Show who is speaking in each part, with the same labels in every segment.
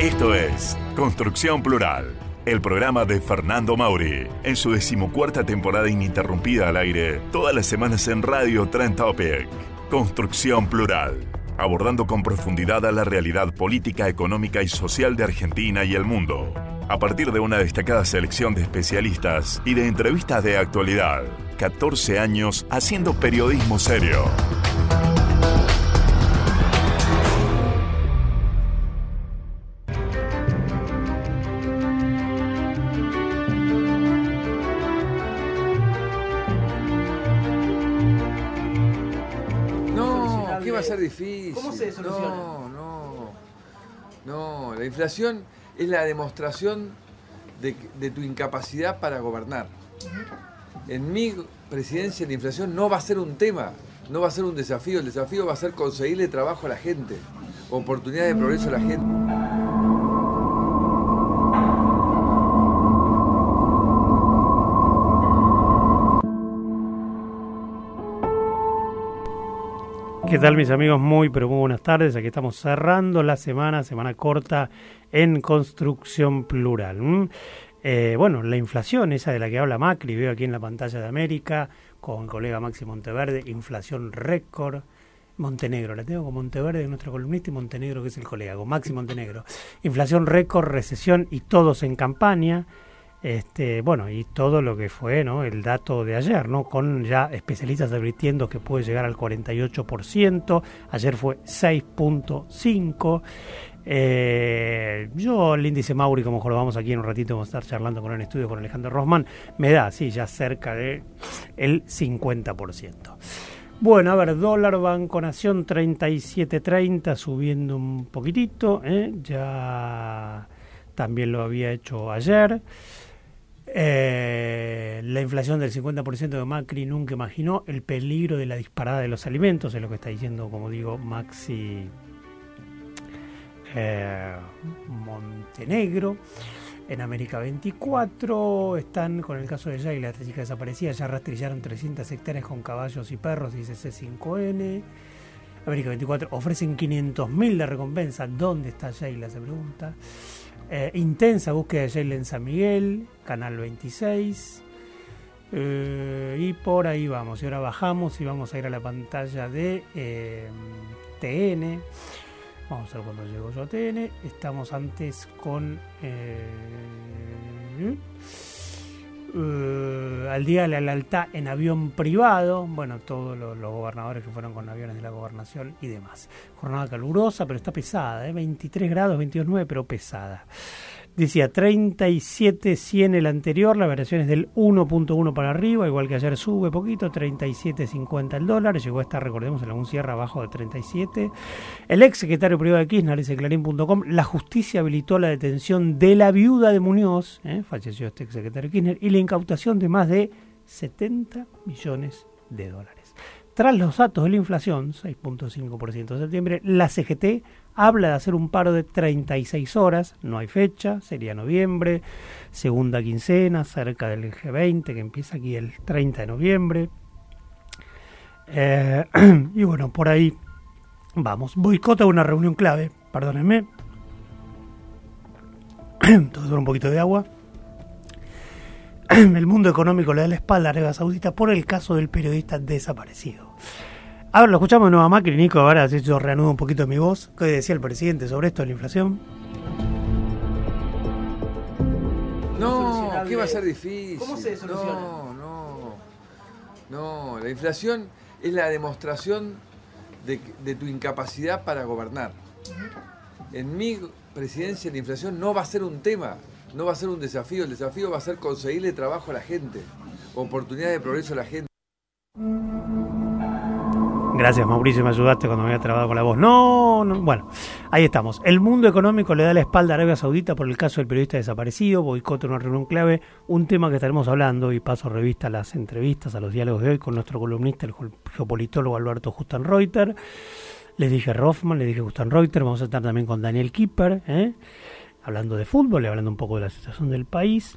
Speaker 1: Esto es Construcción Plural, el programa de Fernando Mauri, en su decimocuarta temporada ininterrumpida al aire, todas las semanas en Radio Trend Topic. Construcción Plural, abordando con profundidad a la realidad política, económica y social de Argentina y el mundo, a partir de una destacada selección de especialistas y de entrevistas de actualidad. 14 años haciendo periodismo serio.
Speaker 2: Difícil?
Speaker 3: ¿Cómo se soluciona?
Speaker 2: No, no. No, la inflación es la demostración de, de tu incapacidad para gobernar. En mi presidencia la inflación no va a ser un tema, no va a ser un desafío. El desafío va a ser conseguirle trabajo a la gente, oportunidad de progreso a la gente.
Speaker 3: ¿Qué tal mis amigos? Muy pero muy buenas tardes. Aquí estamos cerrando la semana, semana corta en construcción plural. Eh, bueno, la inflación, esa de la que habla Macri, veo aquí en la pantalla de América, con el colega Maxi Monteverde, inflación récord. Montenegro, la tengo con Monteverde, nuestro columnista, y Montenegro, que es el colega, con Maxi Montenegro. Inflación récord, recesión y todos en campaña. Este, bueno, y todo lo que fue ¿no? el dato de ayer, ¿no? con ya especialistas advirtiendo que puede llegar al 48%, ayer fue 6.5%. Eh, yo el índice Mauri, como lo vamos aquí en un ratito, vamos a estar charlando con el estudio con Alejandro Rosman, me da, sí, ya cerca de el 50%. Bueno, a ver, dólar Banco Nación 37.30 subiendo un poquitito, ¿eh? ya también lo había hecho ayer. Eh, la inflación del 50% de Macri nunca imaginó el peligro de la disparada de los alimentos, es lo que está diciendo, como digo, Maxi eh, Montenegro. En América 24 están con el caso de Jay, la chica desaparecida, ya rastrillaron 300 hectáreas con caballos y perros, dice C5N. América 24 ofrecen 500.000 de recompensa. ¿Dónde está Sheila? Se pregunta. Eh, intensa búsqueda de Sheila en San Miguel, Canal 26. Eh, y por ahí vamos. Y ahora bajamos y vamos a ir a la pantalla de eh, TN. Vamos a ver cuando llego yo a TN. Estamos antes con. Eh, al día de la lealtad en avión privado, bueno, todos los, los gobernadores que fueron con aviones de la gobernación y demás. Jornada calurosa, pero está pesada, ¿eh? 23 grados, 22,9, pero pesada. Decía 37.100 el anterior, la variación es del 1.1 para arriba, igual que ayer sube poquito, 37.50 el dólar, llegó a estar, recordemos, en algún cierre abajo de 37. El ex secretario privado de Kirchner, dice Clarín.com, la justicia habilitó la detención de la viuda de Muñoz, ¿eh? falleció este ex secretario Kirchner, y la incautación de más de 70 millones de dólares. Tras los datos de la inflación, 6.5% de septiembre, la CGT habla de hacer un paro de 36 horas, no hay fecha, sería noviembre, segunda quincena, cerca del G20, que empieza aquí el 30 de noviembre. Eh, y bueno, por ahí vamos. Boicota una reunión clave, perdónenme. Todo un poquito de agua. El mundo económico le da la espalda a Arabia Saudita por el caso del periodista desaparecido. Ahora lo escuchamos de nuevo a Macri, Nico, ahora si yo reanudo un poquito mi voz. ¿Qué decía el presidente sobre esto de la inflación?
Speaker 2: No, ¿qué va a ser difícil?
Speaker 3: ¿Cómo se soluciona?
Speaker 2: No, no. No, la inflación es la demostración de, de tu incapacidad para gobernar. En mi presidencia la inflación no va a ser un tema, no va a ser un desafío. El desafío va a ser conseguirle trabajo a la gente, oportunidad de progreso a la gente.
Speaker 3: Gracias Mauricio, me ayudaste cuando me había trabado con la voz. No, no, bueno, ahí estamos. El mundo económico le da la espalda a Arabia Saudita por el caso del periodista desaparecido, boicot una reunión clave, un tema que estaremos hablando y paso revista a las entrevistas, a los diálogos de hoy con nuestro columnista, el geopolitólogo Alberto Justan Reuter. Les dije Rothman, le dije Justan Reuter, vamos a estar también con Daniel Kipper, ¿eh? hablando de fútbol, hablando un poco de la situación del país.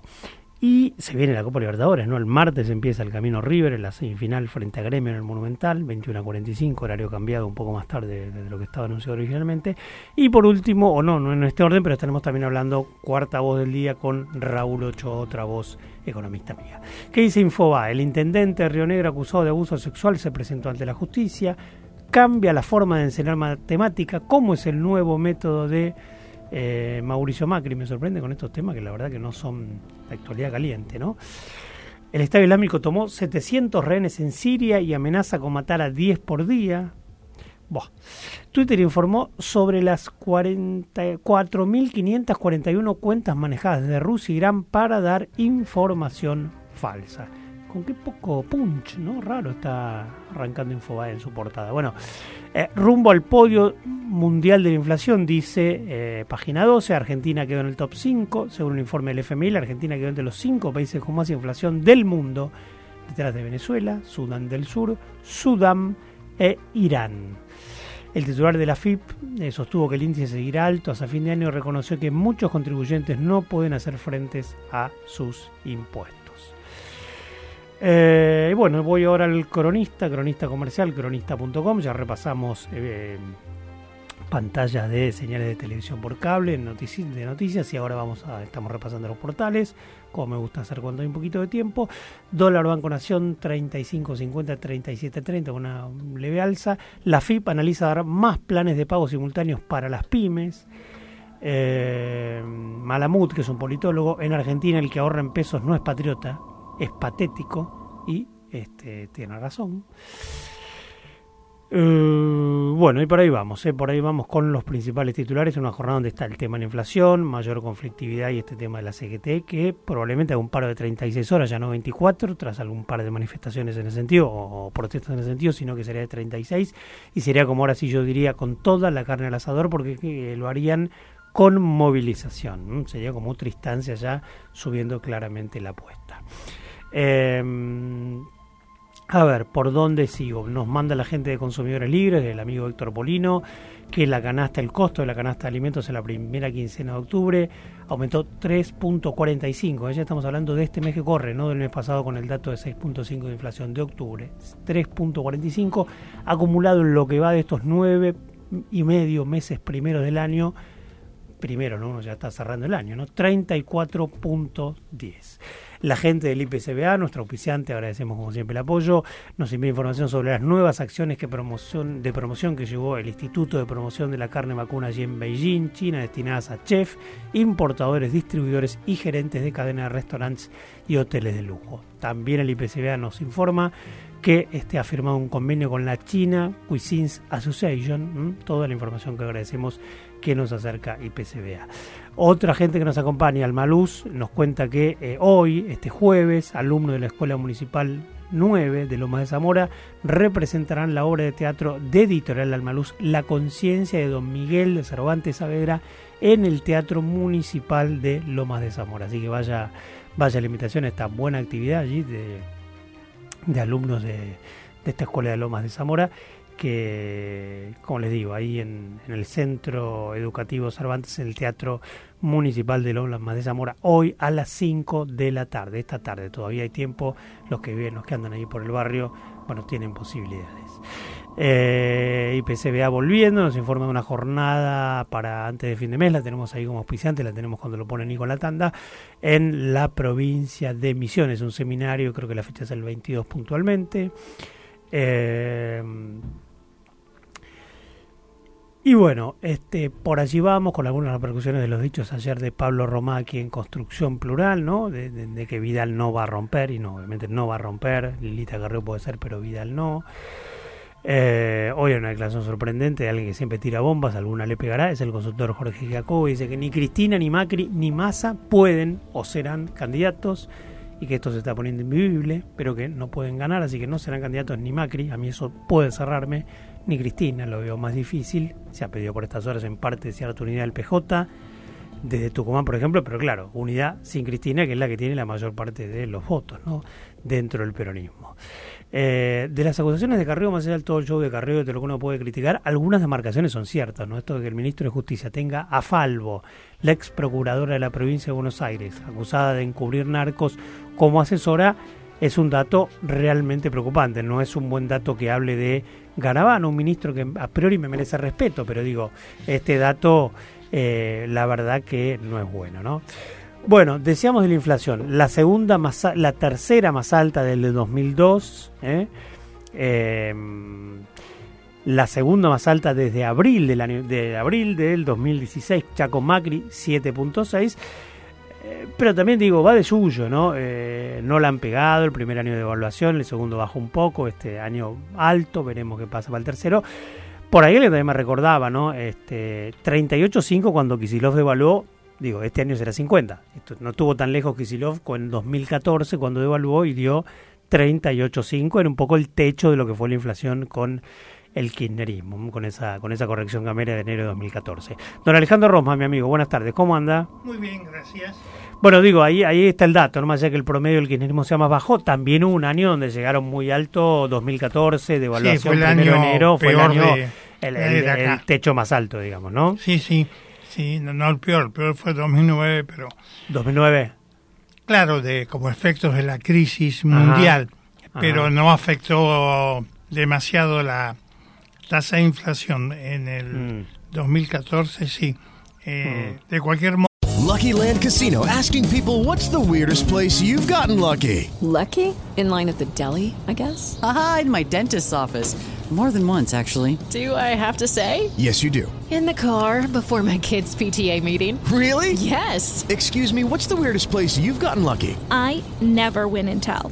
Speaker 3: Y se viene la Copa Libertadores, ¿no? El martes empieza el camino River en la semifinal frente a Gremio en el Monumental, 21 a 45, horario cambiado un poco más tarde de, lo que estaba anunciado originalmente. Y por último, o no, no en este orden, pero estaremos también hablando cuarta voz del día con Raúl Ocho, otra voz economista mía. ¿Qué dice Infoba? El intendente de Río Negro acusado de abuso sexual se presentó ante la justicia, cambia la forma de enseñar matemática, cómo es el nuevo método de eh, Mauricio Macri me sorprende con estos temas que la verdad que no son de actualidad caliente, ¿no? El Estado Islámico tomó 700 rehenes en Siria y amenaza con matar a 10 por día. Twitter informó sobre las 4.541 cuentas manejadas desde Rusia e Irán para dar información falsa con qué poco punch, ¿no? Raro está arrancando Infobae en su portada. Bueno, eh, rumbo al podio mundial de la inflación, dice eh, página 12, Argentina quedó en el top 5, según un informe del FMI, la Argentina quedó entre los 5 países con más inflación del mundo, detrás de Venezuela, Sudán del Sur, Sudán e Irán. El titular de la FIP eh, sostuvo que el índice seguirá alto hasta fin de año y reconoció que muchos contribuyentes no pueden hacer frentes a sus impuestos. Eh, bueno, voy ahora al cronista, cronista comercial, cronista.com. Ya repasamos eh, pantallas de señales de televisión por cable, noticias, de noticias, y ahora vamos a, estamos repasando los portales, como me gusta hacer cuando hay un poquito de tiempo. Dólar Banco Nación 35.50, 37.30, una leve alza. La FIP analiza dar más planes de pago simultáneos para las pymes. Eh, Malamud, que es un politólogo, en Argentina el que ahorra en pesos no es patriota, es patético y este, tiene razón. Eh, bueno, y por ahí vamos, eh, por ahí vamos con los principales titulares, una jornada donde está el tema de la inflación, mayor conflictividad y este tema de la CGT, que probablemente haga un paro de 36 horas, ya no 24, tras algún par de manifestaciones en ese sentido, o, protestas en ese sentido, sino que sería de 36, y sería como ahora sí yo diría con toda la carne al asador, porque eh, lo harían con movilización, sería como otra instancia ya subiendo claramente la apuesta. Eh, a ver, ¿por dónde sigo? Nos manda la gente de Consumidores Libres, el amigo Héctor Polino, que la canasta, el costo de la canasta de alimentos en la primera quincena de octubre aumentó 3.45. Ya estamos hablando de este mes que corre, no del mes pasado con el dato de 6.5 de inflación de octubre. 3.45 acumulado en lo que va de estos nueve y medio meses primeros del año. Primero, ¿no? Ya está cerrando el año, ¿no? 34.10. La gente del IPCBA, nuestro auspiciante, agradecemos como siempre el apoyo, nos envía información sobre las nuevas acciones que promoción, de promoción que llevó el Instituto de Promoción de la Carne Vacuna allí en Beijing, China, destinadas a chefs, importadores, distribuidores y gerentes de cadenas de restaurantes y hoteles de lujo. También el IPCBA nos informa que este, ha firmado un convenio con la China Cuisines Association, toda la información que agradecemos que nos acerca IPCBA. Otra gente que nos acompaña, Almaluz, nos cuenta que eh, hoy, este jueves, alumnos de la Escuela Municipal 9 de Lomas de Zamora representarán la obra de teatro de Editorial Almaluz, La conciencia de Don Miguel de Cervantes Saavedra en el Teatro Municipal de Lomas de Zamora. Así que vaya, vaya la invitación a esta buena actividad allí de, de alumnos de, de esta Escuela de Lomas de Zamora que, como les digo, ahí en, el Centro Educativo Cervantes, en el Teatro Municipal de Lomas de Zamora, hoy a las 5 de la tarde. Esta tarde todavía hay tiempo, los que viven, los que andan ahí por el barrio, bueno, tienen posibilidades. Eh, IPCBA volviendo, nos informa de una jornada para antes de fin de mes, la tenemos ahí como auspiciante, la tenemos cuando lo ponen ahí con la tanda, en la provincia de Misiones, un seminario, creo que la fecha es el 22 puntualmente. Eh, y bueno, este, por allí vamos con algunas repercusiones de los dichos ayer de Pablo Romá aquí en Construcción Plural, ¿no? De, que Vidal no va a romper, y no, obviamente no va a romper, Lilita Carreo puede ser, pero Vidal no. Eh, hoy hay una declaración sorprendente de alguien que siempre tira bombas, alguna le pegará, es el consultor Jorge Jacobo, dice que ni Cristina, ni Macri, ni Massa pueden o serán candidatos y que esto se está poniendo invivible, pero que no pueden ganar, así que no serán candidatos ni Macri, a mí eso puede cerrarme, ni Cristina, lo veo más difícil, se ha pedido por estas horas en parte cierta unidad del PJ, desde Tucumán, por ejemplo, pero claro, unidad sin Cristina, que es la que tiene la mayor parte de los votos ¿no? dentro del peronismo. Eh, de las acusaciones de Carrillo, más allá del todo el show de Carrillo, de lo que uno puede criticar, algunas demarcaciones son ciertas, ¿no? Esto de que el ministro de Justicia tenga a Falvo, la ex procuradora de la provincia de Buenos Aires, acusada de encubrir narcos como asesora, es un dato realmente preocupante. No es un buen dato que hable de Garabano, un ministro que a priori me merece respeto, pero digo, este dato eh, la verdad que no es bueno, ¿no? Bueno, decíamos de la inflación, la segunda más, la tercera más alta del de 2002, ¿eh? Em, la segunda más alta desde abril del año, de abril del 2016, Chaco Macri 7.6. Eh, pero también digo, va de suyo, ¿no? no la han pegado el primer año de evaluación, el segundo bajó un poco, este año alto, veremos qué pasa para el tercero. Por ahí también me recordaba, ¿no? Este, 38.5 cuando Kisilov devaluó, digo, este año será 50. Esto, no estuvo tan lejos Kisilov en 2014 cuando devaluó y dio 38.5, era un poco el techo de lo que fue la inflación con el kirchnerismo, con esa, con esa corrección cambiaria de enero de 2014. Don Alejandro Rosma, mi amigo, buenas tardes, ¿cómo anda?
Speaker 4: Muy bien, gracias.
Speaker 3: Bueno, digo, ahí, ahí está el dato, no más allá que el promedio del kirchnerismo sea más bajo, también hubo un año donde llegaron muy alto, 2014, de evaluación
Speaker 4: sí, fue el año
Speaker 3: enero, fue el año...
Speaker 4: De
Speaker 3: el, techo más alto, digamos, ¿no?
Speaker 4: Sí, sí, sí, no, el peor, el peor fue 2009, pero...
Speaker 3: 2009.
Speaker 4: Claro, de como efectos de la crisis mundial, pero no afectó demasiado la tasa de inflación en el 2014, mm. sí. Eh, mm. De cualquier modo...
Speaker 5: Lucky Land Casino, asking people what's the weirdest place you've gotten lucky.
Speaker 6: Lucky? In line at the deli, I guess.
Speaker 7: Aha, in my dentist's office. More than once, actually.
Speaker 6: Do I have to say?
Speaker 5: Yes, you do.
Speaker 6: In the car before my kids' PTA meeting.
Speaker 5: Really?
Speaker 6: Yes.
Speaker 5: Excuse me, what's the weirdest place you've gotten lucky?
Speaker 8: I never win and tell.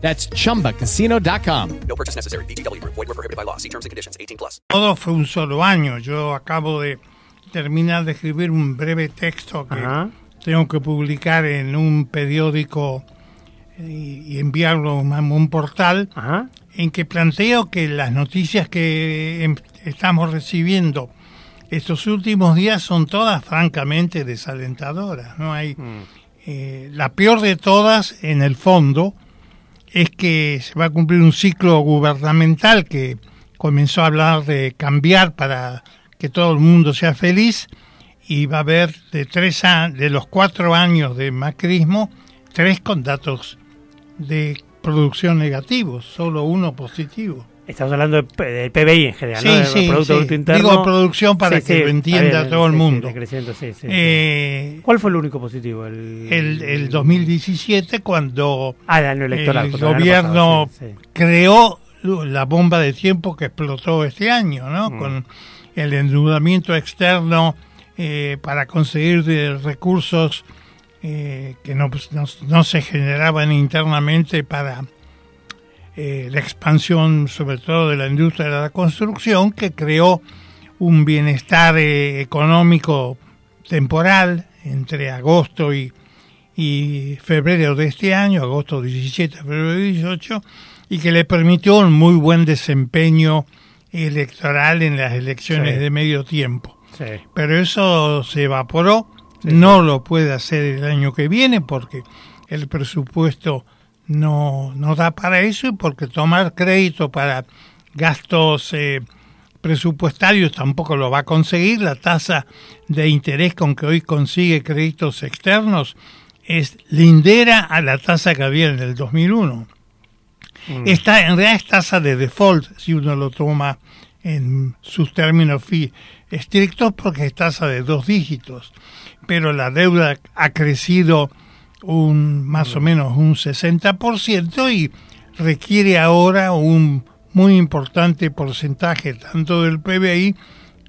Speaker 9: That's chumbacasino.com.
Speaker 10: No purchase necessary. BGW. Void were prohibited by law. See terms and conditions 18 plus.
Speaker 4: Todo fue un solo año. Yo acabo de terminar de escribir un breve texto que Ajá. tengo que publicar en un periódico y, enviarlo a un portal Ajá. en que planteo que las noticias que em, estamos recibiendo estos últimos días son todas francamente desalentadoras. No hay mm. eh, la peor de todas en el fondo es que se va a cumplir un ciclo gubernamental que comenzó a hablar de cambiar para que todo el mundo sea feliz y va a haber de tres de los cuatro años de macrismo tres con datos de producción negativos, solo uno positivo.
Speaker 3: Estamos hablando del PBI en general,
Speaker 4: sí,
Speaker 3: ¿no?
Speaker 4: Sí, Producto sí. Interno. Digo producción para que lo entienda todo el mundo.
Speaker 3: Eh, ¿Cuál fue el único positivo? El,
Speaker 4: el, el 2017 cuando
Speaker 3: ah, el, electoral,
Speaker 4: el gobierno creó la bomba de tiempo que explotó este año, ¿no? Mm. Con el endeudamiento externo eh, para conseguir recursos eh, que no, pues, no, no se generaban internamente para eh, la expansión sobre todo de la industria de la construcción que creó un bienestar eh, económico temporal entre agosto y, y, febrero de este año, agosto 17, febrero 18, y que le permitió un muy buen desempeño electoral en las elecciones
Speaker 3: Sí.
Speaker 4: de medio tiempo.
Speaker 3: Sí.
Speaker 4: Pero eso se evaporó, no lo puede hacer el año que viene porque el presupuesto no, no da para eso y porque tomar crédito para gastos eh, presupuestarios tampoco lo va a conseguir. La tasa de interés con que hoy consigue créditos externos es lindera a la tasa que había en el 2001.
Speaker 3: Mm.
Speaker 4: Esta, en realidad es tasa de default si uno lo toma en sus términos fi- estrictos porque es tasa de dos dígitos, pero la deuda ha crecido un más o menos un 60% y requiere ahora un muy importante porcentaje tanto del PBI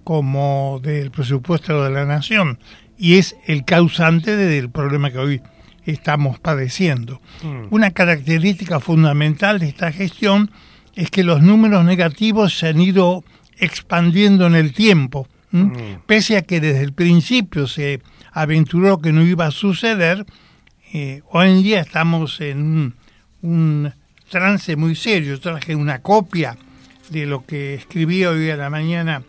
Speaker 4: como del presupuesto de la nación y es el causante del problema que hoy estamos padeciendo. Una característica fundamental de esta gestión es que los números negativos se han ido expandiendo en el tiempo, ¿m? pese a que desde el principio se aventuró que no iba a suceder, eh, hoy en día estamos en un, un trance muy serio. Yo traje una copia de lo que escribí hoy a la mañana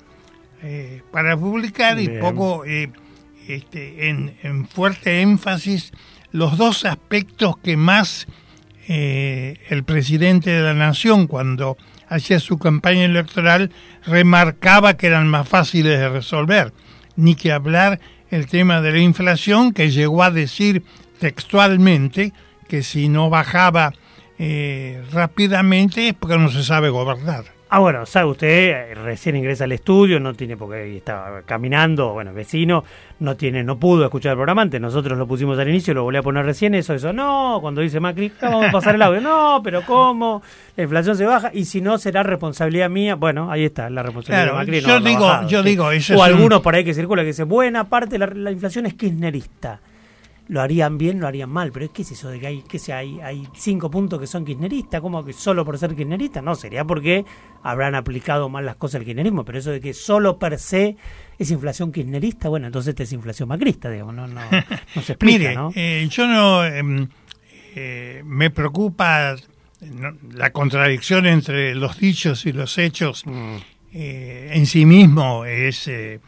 Speaker 4: eh, para publicar y poco eh, este, en, en fuerte énfasis los dos aspectos que más eh, el presidente de la nación cuando hacía su campaña electoral remarcaba que eran más fáciles de resolver, ni que hablar el tema de la inflación que llegó a decir textualmente que si no bajaba eh, rápidamente es porque no se sabe gobernar.
Speaker 3: Ah, bueno, sabe usted, eh, recién ingresa al estudio, no tiene porque estaba caminando, bueno, vecino, no tiene, no pudo escuchar el programa antes, nosotros lo pusimos al inicio, lo volví a poner recién, eso, eso, no, cuando dice Macri, "Ah, vamos a pasar el audio, no, pero ¿cómo? La inflación se baja y si no será responsabilidad mía, bueno, ahí está, la responsabilidad
Speaker 4: Claro,
Speaker 3: de Macri. no
Speaker 4: yo digo-
Speaker 3: bajado,
Speaker 4: yo
Speaker 3: sí.
Speaker 4: digo, eso
Speaker 3: O
Speaker 4: es un-
Speaker 3: algunos por ahí que circula que dice, buena parte de la, la inflación es kirchnerista. Lo harían bien, lo harían mal, pero ¿qué es eso de que hay, que sea, hay, hay cinco puntos que son kirchneristas? ¿Cómo que solo por ser kirchnerista? No, sería porque habrán aplicado mal las cosas al kirchnerismo, pero eso de que solo per se es inflación kirchnerista, bueno, entonces esta es inflación macrista, digamos, no, no, no se explica,
Speaker 4: Mire,
Speaker 3: ¿no?
Speaker 4: eh, yo no em, eh, me preocupa no, la contradicción entre los dichos y los hechos
Speaker 3: Mm.
Speaker 4: eh, en sí mismo es eh,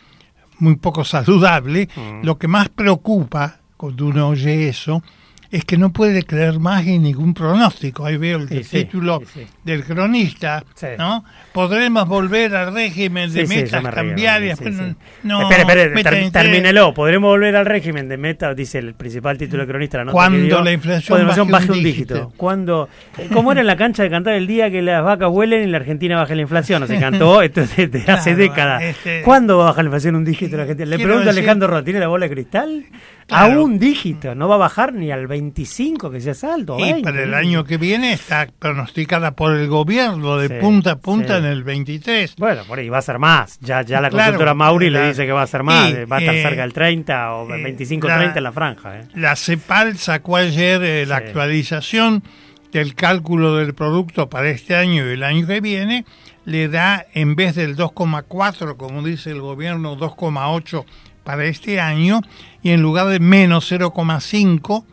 Speaker 4: muy poco saludable.
Speaker 3: Mm.
Speaker 4: Lo que más preocupa cuando uno oye eso es que no puede creer más en ningún pronóstico. Ahí veo el
Speaker 3: Sí,
Speaker 4: título
Speaker 3: sí, sí.
Speaker 4: del cronista, ¿no? Podremos volver al régimen de metas
Speaker 3: me
Speaker 4: cambiarias. pero no,
Speaker 3: espere, espere,
Speaker 4: meta
Speaker 3: ter- termínelo. Podremos volver al régimen de meta, dice el principal título de cronista. La
Speaker 4: Cuando
Speaker 3: dio.
Speaker 4: la inflación
Speaker 3: Cuando la
Speaker 4: baje un
Speaker 3: un
Speaker 4: dígito.
Speaker 3: dígito. Cuando, ¿Cómo era en la cancha de cantar el día que las vacas huelen y la Argentina baje la inflación? No se cantó esto es desde hace décadas.
Speaker 4: este-
Speaker 3: ¿Cuándo va a bajar la inflación un dígito la Argentina? Le pregunto a Alejandro Roth, ¿tiene la bola de cristal?
Speaker 4: Claro.
Speaker 3: A un dígito, no va a bajar ni al 25 que sea alto.
Speaker 4: Y
Speaker 3: 20,
Speaker 4: para el año que viene está pronosticada por el gobierno de
Speaker 3: Sí,
Speaker 4: punta a punta
Speaker 3: sí.
Speaker 4: en el 23.
Speaker 3: Bueno, por ahí va a ser más. Ya, ya la
Speaker 4: Claro,
Speaker 3: consultora Mauri
Speaker 4: la-
Speaker 3: le dice que va a ser más.
Speaker 4: y,
Speaker 3: va a estar
Speaker 4: eh,
Speaker 3: cerca del 30 o 25-30 en la franja. ¿eh?
Speaker 4: La CEPAL sacó ayer eh, la
Speaker 3: Sí.
Speaker 4: actualización del cálculo del producto para este año y el año que viene. Le da, en vez del 2,4, como dice el gobierno, 2,8 para este año, y en lugar de menos 0,5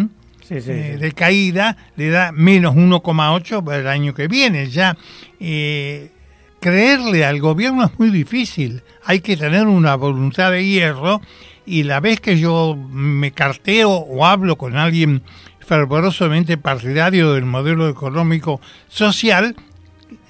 Speaker 4: ¿m?
Speaker 3: Sí, sí,
Speaker 4: eh,
Speaker 3: sí.
Speaker 4: de caída, le da menos 1,8 para el año que viene. Ya eh, creerle al gobierno es muy difícil. Hay que tener una voluntad de hierro y la vez que yo me carteo o hablo con alguien fervorosamente partidario del modelo económico social,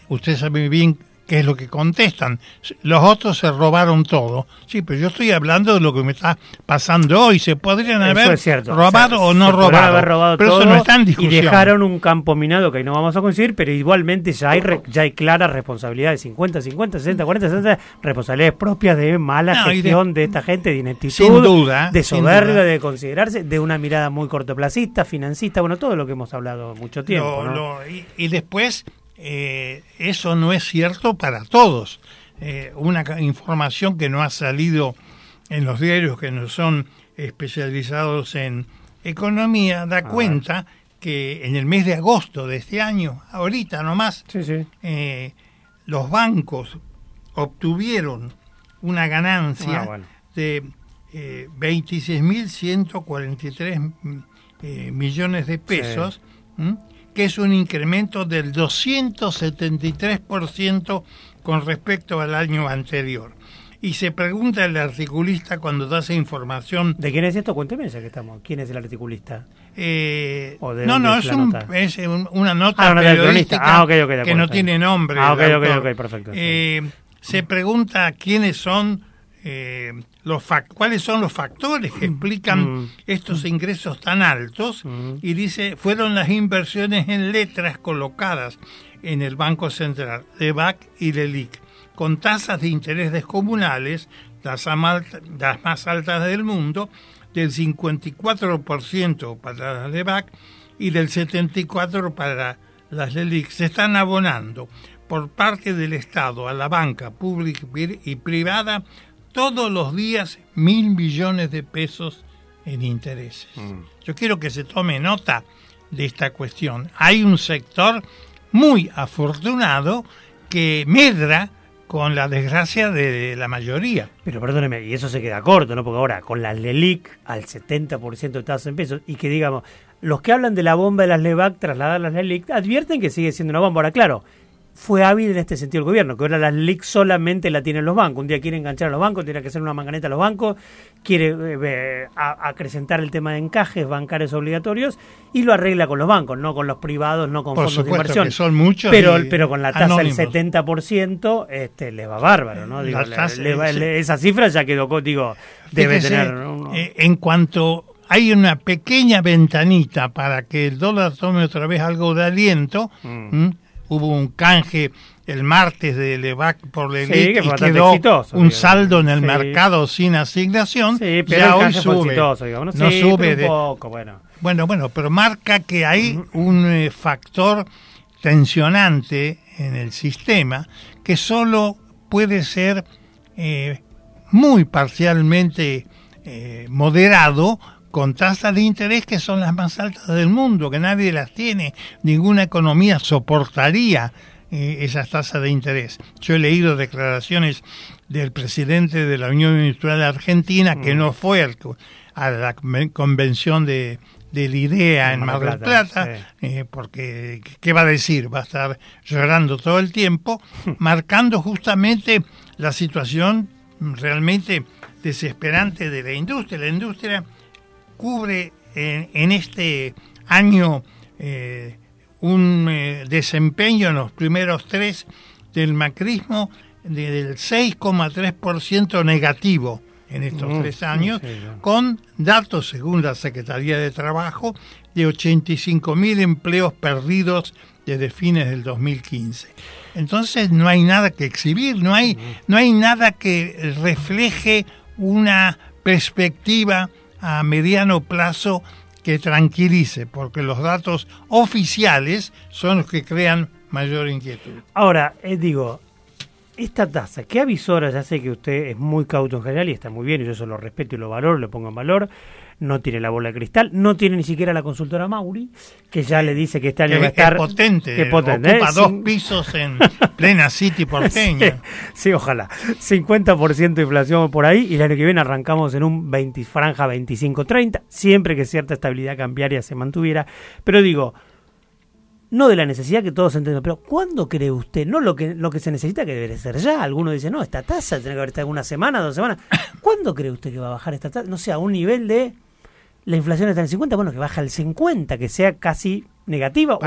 Speaker 4: usted sabe bien qué es lo que contestan. Los otros se robaron todo. Sí, pero yo estoy hablando de lo que me está pasando hoy. Se podrían
Speaker 3: Eso
Speaker 4: haber
Speaker 3: cierto.
Speaker 4: robado o no
Speaker 3: se
Speaker 4: robado.
Speaker 3: haber robado
Speaker 4: pero eso no está en
Speaker 3: Y
Speaker 4: discusión.
Speaker 3: dejaron un campo minado que ahí no vamos a coincidir, pero igualmente ya hay re- ya hay claras responsabilidades, 50, 50, 60, 40, 60, responsabilidades propias de mala
Speaker 4: No, y de-
Speaker 3: gestión de, esta gente, de ineptitud,
Speaker 4: Sin duda,
Speaker 3: de soberbia, de considerarse, de una mirada muy cortoplacista, financista, bueno, todo lo que hemos hablado mucho tiempo.
Speaker 4: Lo-
Speaker 3: ¿no?
Speaker 4: lo- y, y después, eh, eso no es cierto para todos. Eh, una información que no ha salido en los diarios que no son especializados en economía da cuenta que en el mes de agosto de este año, ahorita nomás, eh, los bancos obtuvieron una ganancia
Speaker 3: Ah, bueno.
Speaker 4: de eh, 26.143 mm, eh, millones de pesos. Que es un incremento del 273% con respecto al año anterior. Y se pregunta el articulista cuando da esa información.
Speaker 3: ¿De quién es esto? Cuénteme ya que estamos. ¿Quién es el articulista?
Speaker 4: Eh,
Speaker 3: ¿O de
Speaker 4: no, no,
Speaker 3: es
Speaker 4: es, un-
Speaker 3: nota?
Speaker 4: es un- una nota
Speaker 3: Ah, una nota del
Speaker 4: periodística.
Speaker 3: Ah, ok, ok, de
Speaker 4: que no tiene nombre.
Speaker 3: Ah, ok, ok, ok, perfecto, sí.
Speaker 4: Eh, se pregunta quiénes son eh, los cuáles son los factores que explican
Speaker 3: Mm.
Speaker 4: estos ingresos tan altos y dice fueron las inversiones en letras colocadas en el Banco Central, de BAC y LELIC. con tasas de interés descomunales, las, las más altas del mundo, del 54% para las LEVAC y del 74% para las LELIC. Se están abonando por parte del Estado a la banca pública y privada todos los días mil millones de pesos en intereses. Mm. Yo quiero que se tome nota de esta cuestión. Hay un sector muy afortunado que medra con la desgracia de la mayoría.
Speaker 3: Pero perdóneme, y eso se queda corto, ¿no? Porque ahora con las LELIC al 70% de tasas en pesos y que digamos, los que hablan de la bomba de las LEVAC trasladadas a las LELIC advierten que sigue siendo una bomba. Ahora, claro, fue hábil en este sentido el gobierno, que ahora las LIC solamente la tienen los bancos. Un día quiere enganchar a los bancos, tiene que hacer una manganeta a los bancos, quiere eh, acrecentar el tema de encajes bancarios obligatorios y lo arregla con los bancos, no con los privados, no con fondos de inversión.
Speaker 4: Que son muchos.
Speaker 3: Pero, pero con la tasa del 70% este, le va bárbaro, ¿no? esa cifra ya quedó, digo, debe tener.
Speaker 4: Eh, en cuanto hay una pequeña ventanita para que el dólar tome otra vez algo de aliento. Mm hubo un canje el martes de Levac por la y quedó un saldo en el mercado sin asignación,
Speaker 3: sí, pero hoy sube. no
Speaker 4: sube de, poco, bueno. bueno, bueno, pero marca que hay un eh, factor tensionante en el sistema que solo puede ser eh, muy parcialmente eh, moderado con tasas de interés que son las más altas del mundo, que nadie las tiene, ninguna economía soportaría eh, esas tasas de interés. Yo he leído declaraciones del presidente de la Unión Industrial Argentina que mm. no fue a la convención de, de la idea en Mar del Plata, eh, porque ¿qué va a decir? Va a estar llorando todo el tiempo, marcando justamente la situación realmente desesperante de la industria. La industria cubre en, este año eh, un eh, desempeño en los primeros tres del macrismo del 6,3% negativo en estos mm, tres años, con datos, según la Secretaría de Trabajo, de 85 mil empleos perdidos desde fines del 2015. Entonces no hay nada que exhibir, no hay, no hay nada que refleje una perspectiva a mediano plazo que tranquilice, porque los datos oficiales son los que crean mayor inquietud.
Speaker 3: Ahora, eh, digo, esta tasa, ¿qué avisora? Ya sé que usted es muy cauto en general y está muy bien, y yo eso lo respeto y lo valoro, lo pongo en valor no tiene la bola de cristal, no tiene ni siquiera la consultora Mauri, que ya le dice que este año va a estar...
Speaker 4: potente, potente ocupa ¿eh? dos pisos en plena City porteña.
Speaker 3: Sí, ojalá. 50% de inflación por ahí y el año que viene arrancamos en un 20, franja 25-30, siempre que cierta estabilidad cambiaria se mantuviera. Pero digo, no de la necesidad que todos entienden, pero ¿cuándo cree usted? No lo que, lo que se necesita que debe ser ya. Alguno dice, no, esta tasa tiene que haber estado una semana, dos semanas. ¿Cuándo cree usted que va a bajar esta tasa? No sé, a un nivel de la inflación está en el 50, bueno, que baja al 50, que sea casi negativa o,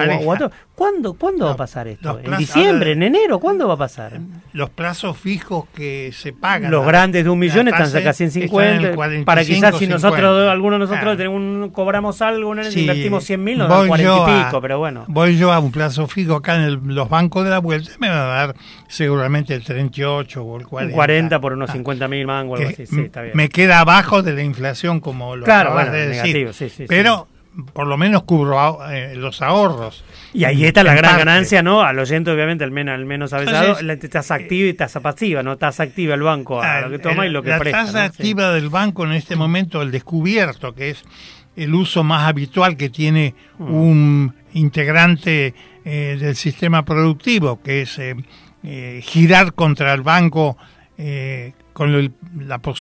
Speaker 3: ¿Cuándo, ¿cuándo va a pasar esto? ¿En diciembre? ¿En enero? ¿Cuándo va a pasar?
Speaker 4: Los plazos fijos que se pagan.
Speaker 3: Los grandes de un millón están casi en 50. para quizás si nosotros, algunos de nosotros tenemos cobramos algo, invertimos 100 mil, nos dan 40 y pico, pero bueno.
Speaker 4: Voy yo a un plazo fijo acá en los bancos de la vuelta, me va a dar seguramente el 38 o el 40.
Speaker 3: 40 por unos 50 ah. mil mangos, algo así, sí, está bien.
Speaker 4: Me queda abajo de la inflación como lo claro, bueno, de decir. Negativo, sí, sí, pero por lo menos cubro eh, los ahorros.
Speaker 3: Y ahí está la gran ganancia, ¿no? Al oyente, obviamente, al menos, al menos avesado, la tasa activa y tasa pasiva, ¿no? Tasa activa el banco a lo que toma y lo que
Speaker 4: la
Speaker 3: presta.
Speaker 4: La tasa activa del banco en este momento, el descubierto, que es el uso más habitual que tiene mm. un integrante eh, del sistema productivo, que es eh, girar contra el banco con la posibilidad.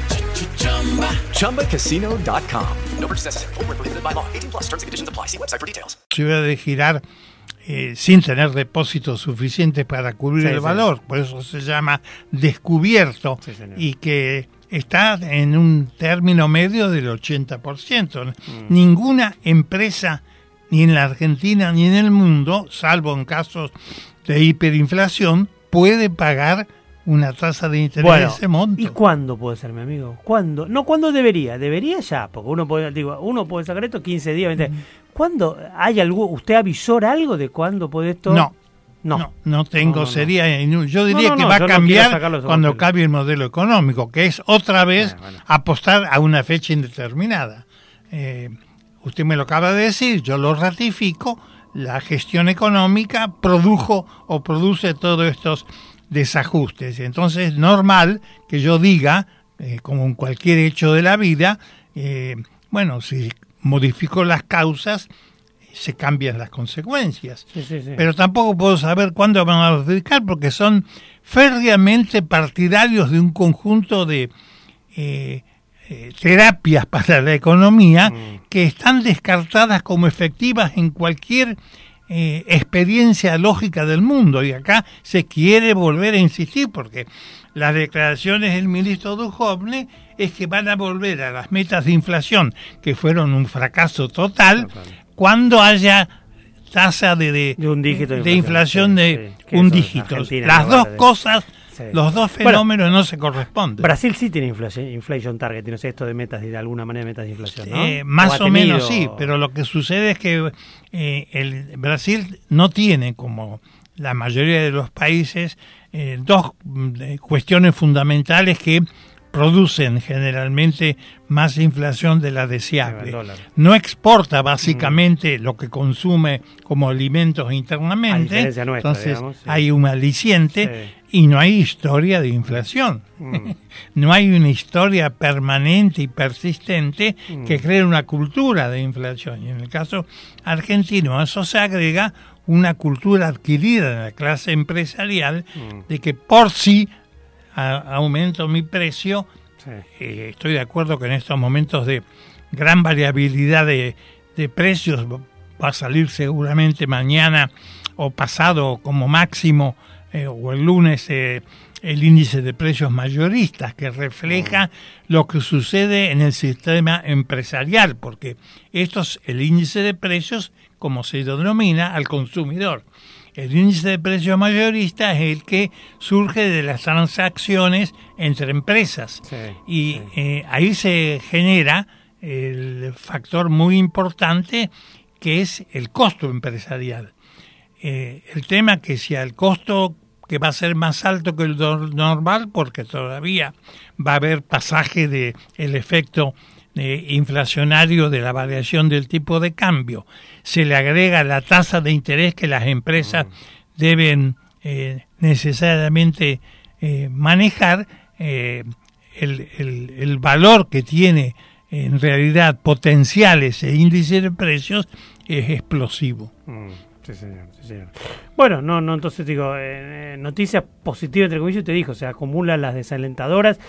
Speaker 11: ChumbaCasino.com.
Speaker 10: No purchase necessary. Where prohibited by law. 18 plus terms and conditions apply. See website for details.
Speaker 4: ciudad de girar eh, sin tener depósitos suficientes para cubrir
Speaker 3: Sí,
Speaker 4: el
Speaker 3: sí.
Speaker 4: valor, por eso se llama descubierto y que está en un término medio del 80%.
Speaker 3: Mm.
Speaker 4: Ninguna empresa, ni en la Argentina ni en el mundo, salvo en casos de hiperinflación, puede pagar una tasa de interés de
Speaker 3: Bueno,
Speaker 4: ese monto.
Speaker 3: ¿y cuándo puede ser, mi amigo? ¿Cuándo? No, ¿cuándo debería? Debería ya, porque uno puede, digo, uno puede sacar esto 15 días, 20 ¿Cuándo hay algo, usted avisora algo de cuándo puede esto?
Speaker 4: No.
Speaker 3: No.
Speaker 4: No, no tengo,
Speaker 3: No, no, no.
Speaker 4: sería Yo diría que va a cambiar
Speaker 3: de
Speaker 4: cuando cambie el modelo económico, que es otra vez apostar a una fecha indeterminada. Eh, usted me lo acaba de decir, yo lo ratifico, la gestión económica produjo o produce todos estos desajustes. Entonces es normal que yo diga, eh, como en cualquier hecho de la vida, eh, bueno, si modifico las causas, se cambian las consecuencias.
Speaker 3: Sí, sí, sí.
Speaker 4: Pero tampoco puedo saber cuándo van a modificar porque son férreamente partidarios de un conjunto de eh, eh, terapias para la economía
Speaker 3: Mm.
Speaker 4: que están descartadas como efectivas en cualquier eh, experiencia lógica del mundo. Y acá se quiere volver a insistir porque las declaraciones del ministro Duhovne es que van a volver a las metas de inflación que fueron un fracaso total cuando haya tasa de, de,
Speaker 3: un dígito de
Speaker 4: de
Speaker 3: inflación, sí,
Speaker 4: de
Speaker 3: sí,
Speaker 4: un dígito. Las
Speaker 3: no
Speaker 4: dos
Speaker 3: vale.
Speaker 4: cosas,
Speaker 3: Sí.
Speaker 4: los dos
Speaker 3: Bueno,
Speaker 4: fenómenos no se corresponden.
Speaker 3: Brasil sí tiene inflación, inflation target, no sé esto de metas, de alguna manera metas de inflación, ¿no?
Speaker 4: Eh, más o, menos sí, pero lo que sucede es que eh, el Brasil no tiene, como la mayoría de los países, eh, dos mm, eh, cuestiones fundamentales que producen generalmente más inflación de la deseable. No exporta básicamente lo que consume como alimentos internamente,
Speaker 3: nuestra,
Speaker 4: entonces
Speaker 3: digamos, sí.
Speaker 4: hay un aliciente y no hay historia de inflación.
Speaker 3: Mm.
Speaker 4: no hay una historia permanente y persistente
Speaker 3: Mm.
Speaker 4: que cree una cultura de inflación. Y en el caso argentino a eso se agrega una cultura adquirida en la clase empresarial
Speaker 3: Mm.
Speaker 4: de que por sí a- aumento mi precio. Eh, estoy de acuerdo que en estos momentos de gran variabilidad de, de precios va a salir seguramente mañana o pasado como máximo eh, o el lunes eh, el índice de precios mayoristas que refleja lo que sucede en el sistema empresarial porque esto es el índice de precios como se denomina al consumidor el índice de precios mayorista es el que surge de las transacciones entre empresas. y eh, ahí se genera el factor muy importante que es el costo empresarial. Eh, el tema que si al costo que va a ser más alto que el normal, porque todavía va a haber pasaje de el efecto eh, inflacionario de la variación del tipo de cambio, se le agrega la tasa de interés que las empresas deben eh, necesariamente eh, manejar, eh, el, el- el valor que tiene en realidad potencial ese índice de precios es explosivo.
Speaker 3: Mm, sí, señor, sí, señor. Bueno, no, no, entonces digo, eh, eh, noticias positivas, entre comillas, te dijo, se acumulan las desalentadoras.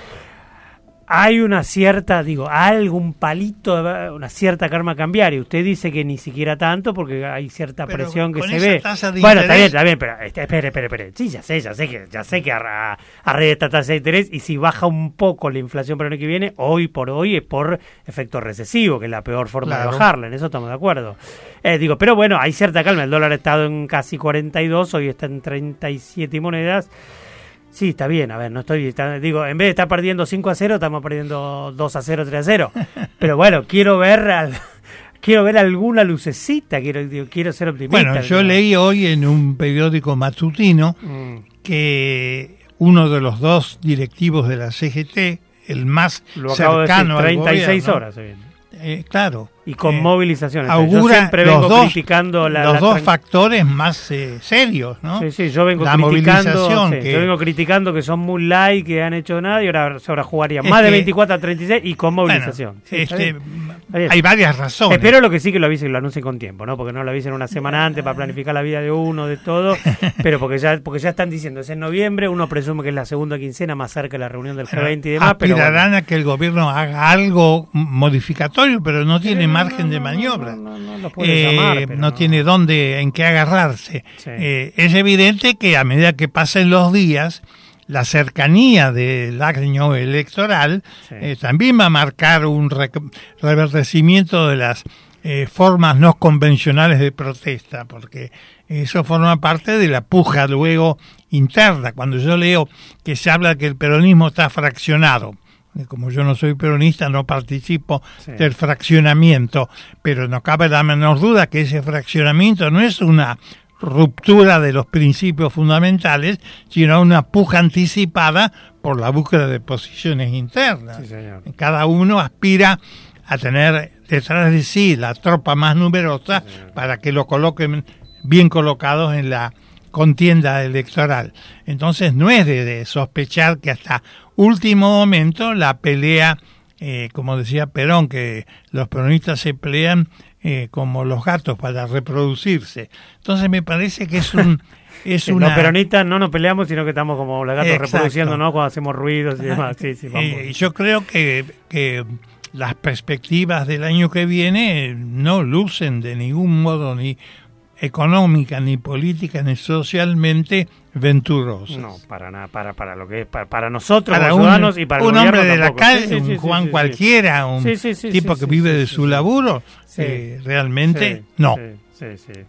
Speaker 3: Hay una cierta, digo, algún palito, una cierta karma cambiaria. Usted dice que ni siquiera tanto porque hay cierta
Speaker 4: Pero
Speaker 3: presión que se ve. bueno, está bien, está bien, pero este, espere, espere, espere. Sí, ya sé, ya sé que, ya sé que a, a raíz de esta tasa de interés y si baja un poco la inflación para el año que viene, hoy por hoy es por efecto recesivo, que es la peor forma
Speaker 4: Claro.
Speaker 3: de bajarla. En eso estamos de acuerdo. Eh, digo, pero bueno, hay cierta calma. El dólar ha estado en casi 42, hoy está en 37 y monedas. Sí, está bien, a ver, no estoy, está- digo, en vez de estar perdiendo 5 a 0, estamos perdiendo 2 a 0, 3 a 0. Pero bueno, quiero ver al- quiero ver alguna lucecita, quiero digo, quiero ser optimista.
Speaker 4: Bueno, yo
Speaker 3: digo.
Speaker 4: leí hoy en un periódico matutino
Speaker 3: Mm.
Speaker 4: que uno de los dos directivos de la CGT, el más
Speaker 3: Lo acabo de decir,
Speaker 4: cercano al
Speaker 3: 36
Speaker 4: gobierno,
Speaker 3: horas
Speaker 4: eh, claro.
Speaker 3: Y con
Speaker 4: eh,
Speaker 3: movilizaciones. Yo
Speaker 4: Augura
Speaker 3: siempre vengo
Speaker 4: los dos,
Speaker 3: criticando la-
Speaker 4: los
Speaker 3: la
Speaker 4: dos factores más eh, serios, ¿no?
Speaker 3: Sí, sí, yo vengo
Speaker 4: la
Speaker 3: criticando, sí,
Speaker 4: que
Speaker 3: yo vengo criticando que son muy light, que han hecho nada y ahora, ahora jugarían más de
Speaker 4: que-
Speaker 3: 24 a 36 y con
Speaker 4: Bueno,
Speaker 3: movilización. Sí,
Speaker 4: este, hay varias razones.
Speaker 3: Espero lo que sí que lo avisen y lo anuncien con tiempo, ¿no? Porque no lo avisen una semana antes para planificar la vida de uno, de todo, pero porque ya porque ya están diciendo, es en noviembre, uno presume que es la segunda quincena más cerca de la reunión del G20 y demás, pero
Speaker 4: Aspirarán a que el gobierno haga algo modificatorio, pero no tiene margen de maniobra. Eh,
Speaker 3: llamar,
Speaker 4: no tiene dónde, en qué agarrarse. Eh, es evidente que a medida que pasen los días, la cercanía del año electoral eh, también va a marcar un rec- reverdecimiento de las eh, formas no convencionales de protesta, porque eso forma parte de la puja luego interna. Cuando yo leo que se habla que el peronismo está fraccionado, como yo no soy peronista, no participo
Speaker 3: Sí.
Speaker 4: del fraccionamiento, pero no cabe la menor duda que ese fraccionamiento no es una ruptura de los principios fundamentales, sino una puja anticipada por la búsqueda de posiciones internas. Cada uno aspira a tener detrás de sí la tropa más numerosa para que lo coloquen bien colocados en la contienda electoral. Entonces no es de, de sospechar que hasta último momento la pelea, eh, como decía Perón, que los peronistas se pelean eh, como los gatos para reproducirse. Entonces me parece que es un... Es una...
Speaker 3: Los peronistas no nos peleamos, sino que estamos como los gatos
Speaker 4: Exacto.
Speaker 3: reproduciendo, ¿no? Cuando hacemos ruidos y demás. Sí, sí, vamos.
Speaker 4: Eh, yo creo que, que las perspectivas del año que viene no lucen de ningún modo ni económica, ni política, ni socialmente venturosas.
Speaker 3: No, para nada, para, para lo que es, para, para nosotros
Speaker 4: Para
Speaker 3: los
Speaker 4: un,
Speaker 3: ciudadanos y para el
Speaker 4: un hombre de la calle,
Speaker 3: Sí, sí,
Speaker 4: un
Speaker 3: sí,
Speaker 4: Juan cualquiera, un tipo que vive de su laburo, eh, realmente no.
Speaker 3: Sí, sí, sí.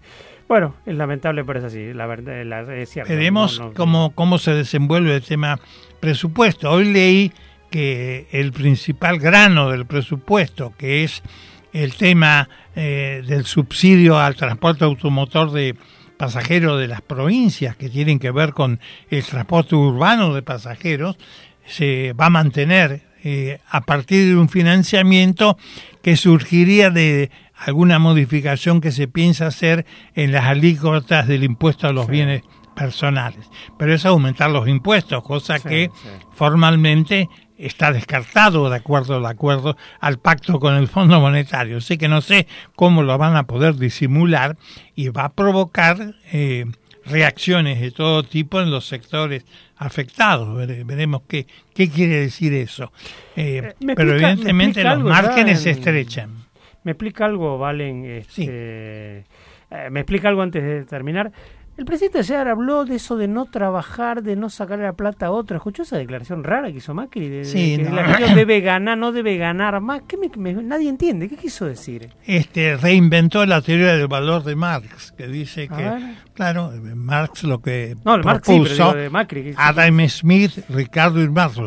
Speaker 3: Bueno, es lamentable, pero es así, la verdad la- es cierto.
Speaker 4: Veremos
Speaker 3: no, no-
Speaker 4: cómo, cómo se desenvuelve el tema presupuesto. Hoy leí que el principal grano del presupuesto, que es el tema eh, del subsidio al transporte automotor de pasajeros de las provincias, que tienen que ver con el transporte urbano de pasajeros, se va a mantener eh, a partir de un financiamiento que surgiría de alguna modificación que se piensa hacer en las alícuotas del impuesto a los bienes personales. Pero es aumentar los impuestos, cosa que formalmente está descartado de acuerdo al acuerdo al pacto con el Fondo Monetario. Así que no sé cómo lo van a poder disimular y va a provocar eh, reacciones de todo tipo en los sectores afectados. Vere- veremos qué, qué quiere decir eso. Eh,
Speaker 3: ¿Me
Speaker 4: pero
Speaker 3: explica-
Speaker 4: evidentemente los
Speaker 3: algo
Speaker 4: márgenes se estrechan.
Speaker 3: ¿Me explica algo, Valen? Este, eh, me explica algo antes de terminar. El presidente ayer habló de eso de no trabajar, de no sacarle la plata a otro. ¿Escuchó esa declaración rara que hizo Macri? De, de
Speaker 4: Sí,
Speaker 3: que
Speaker 4: no.
Speaker 3: argentino debe ganar, no debe ganar más. ¿Qué me- me- nadie entiende. ¿Qué quiso decir?
Speaker 4: este reinventó la teoría del valor de Marx, que dice
Speaker 3: A
Speaker 4: que,
Speaker 3: ver.
Speaker 4: claro, Marx lo que
Speaker 3: No, el Marx sí, pero de Macri, ¿qué-
Speaker 4: Adam Smith, Ricardo y Marx,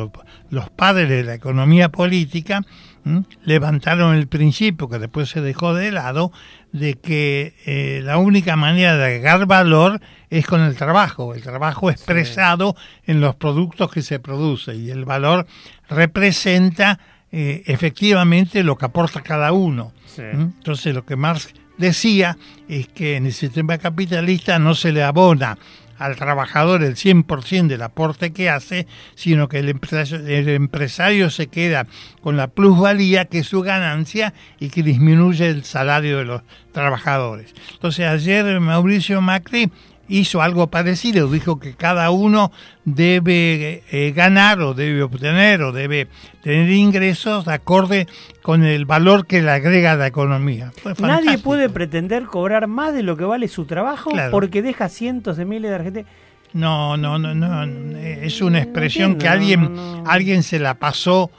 Speaker 4: los padres de la economía política, ¿m? levantaron el principio, que después se dejó de lado, de que eh, la única manera de agregar valor es con el trabajo, el trabajo expresado en los productos que se producen y el valor representa eh, efectivamente lo que aporta cada uno.
Speaker 3: Sí.
Speaker 4: Entonces lo que Marx decía es que en el sistema capitalista no se le abona al trabajador el 100% del aporte que hace, sino que el empresario, el empresario se queda con la plusvalía que es su ganancia y que disminuye el salario de los trabajadores. Entonces ayer Mauricio Macri hizo algo parecido, dijo que cada uno debe eh, ganar o debe obtener o debe tener ingresos de acorde con el valor que le agrega a la economía. Fue
Speaker 3: Nadie puede pretender cobrar más de lo que vale su trabajo
Speaker 4: Claro.
Speaker 3: porque deja cientos de miles de argentinos.
Speaker 4: No, no, no, no, es una expresión
Speaker 3: entiendo,
Speaker 4: que alguien,
Speaker 3: no, no.
Speaker 4: alguien se la pasó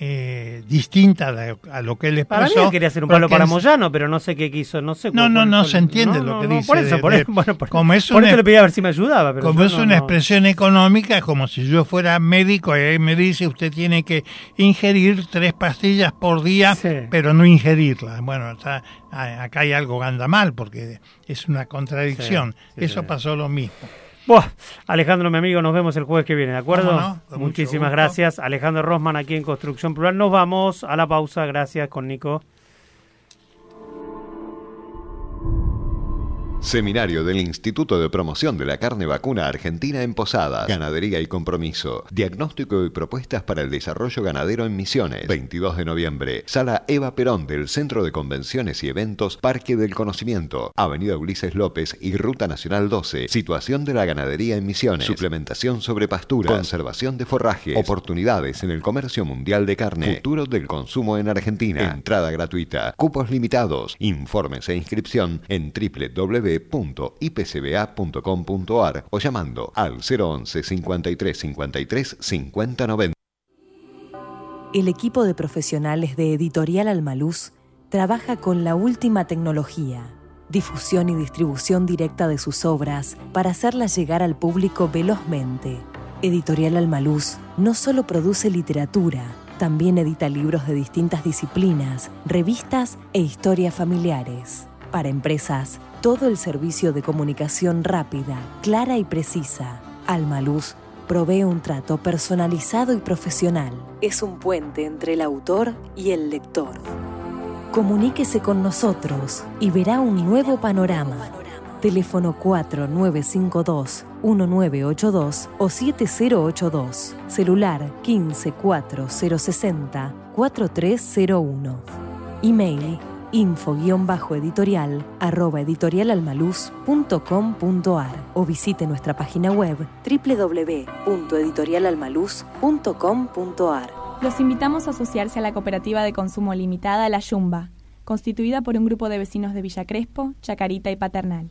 Speaker 4: eh, distinta de- a lo que él expresó.
Speaker 3: Para mí quería hacer un palo para Moyano, pero no sé qué quiso, no sé.
Speaker 4: No, no, no se entiende
Speaker 3: no,
Speaker 4: lo que
Speaker 3: no,
Speaker 4: dice.
Speaker 3: Por eso,
Speaker 4: de-
Speaker 3: por,
Speaker 4: de-
Speaker 3: eso, bueno, por,
Speaker 4: como es
Speaker 3: por
Speaker 4: una-
Speaker 3: eso le pedí a ver si me ayudaba. Pero
Speaker 4: como es una expresión económica, como si yo fuera médico y él me dice usted tiene que ingerir tres pastillas por día, pero no ingerirlas. Bueno, está- a- acá hay algo que anda mal porque es una contradicción.
Speaker 3: Sí, sí,
Speaker 4: Eso pasó lo mismo.
Speaker 3: Buah, Alejandro, mi amigo, nos vemos el jueves que viene, ¿de acuerdo?
Speaker 4: No,
Speaker 3: Muchísimas gracias. Alejandro Rosman aquí en Construcción Plural. Nos vamos a la pausa. Gracias con Nico.
Speaker 12: Seminario del Instituto de Promoción de la Carne Vacuna Argentina en Posadas. Ganadería y compromiso. Diagnóstico y propuestas para el desarrollo ganadero en Misiones. 22 de noviembre. Sala Eva Perón del Centro de Convenciones y Eventos Parque del Conocimiento. Avenida Ulises López y Ruta Nacional 12. Situación de la ganadería en Misiones. Suplementación sobre pastura. Conservación de forrajes. Oportunidades en el comercio mundial de carne. Futuro del consumo en Argentina. Entrada gratuita. Cupos limitados. Informes e inscripción en www.ipcba.com.ar o llamando al 011 53 53 50 90.
Speaker 13: El equipo de profesionales de Editorial Almaluz trabaja con la última tecnología, difusión y distribución directa de sus obras para hacerlas llegar al público velozmente. Editorial Almaluz no solo produce literatura, también edita libros de distintas disciplinas, revistas e historias familiares. Para empresas, todo el servicio de comunicación rápida, clara y precisa. Almaluz provee un trato personalizado y profesional. Es un puente entre el autor y el lector. Comuníquese con nosotros y verá un nuevo panorama. Teléfono 4952-1982 o 7082. Celular 154060-4301. Email info-editorial arroba editorialalmaluz.com.ar o visite nuestra página web www.editorialalmaluz.com.ar.
Speaker 8: Los invitamos a asociarse a la cooperativa de consumo limitada La Yumba, constituida por un grupo de vecinos de Villa Crespo, Chacarita y Paternal.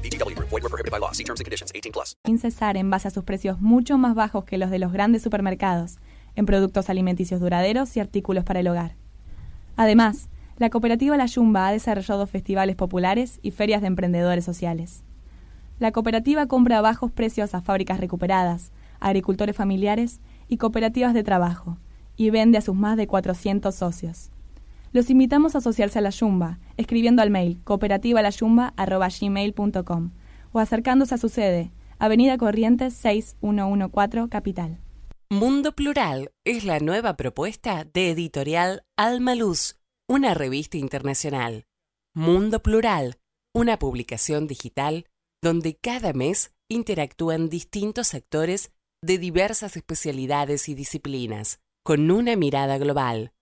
Speaker 10: VGW Group. Void were prohibited by law. See terms and conditions. 18 plus.
Speaker 8: Sin cesar en base a sus precios mucho más bajos que los de los grandes supermercados, en productos alimenticios duraderos y artículos para el hogar. Además, la cooperativa La Yumba ha desarrollado festivales populares y ferias de emprendedores sociales. La cooperativa compra a bajos precios a fábricas recuperadas, agricultores familiares y cooperativas de trabajo, y vende a sus más de 400 socios. Los invitamos a asociarse a la Yumba, escribiendo al mail cooperativalayumba.gmail.com o acercándose a su sede, Avenida Corrientes 6114, Capital.
Speaker 14: Mundo Plural es la nueva propuesta de editorial Alma Luz, una revista internacional. Mundo Plural, una publicación digital donde cada mes interactúan distintos actores de diversas especialidades y disciplinas, con una mirada global.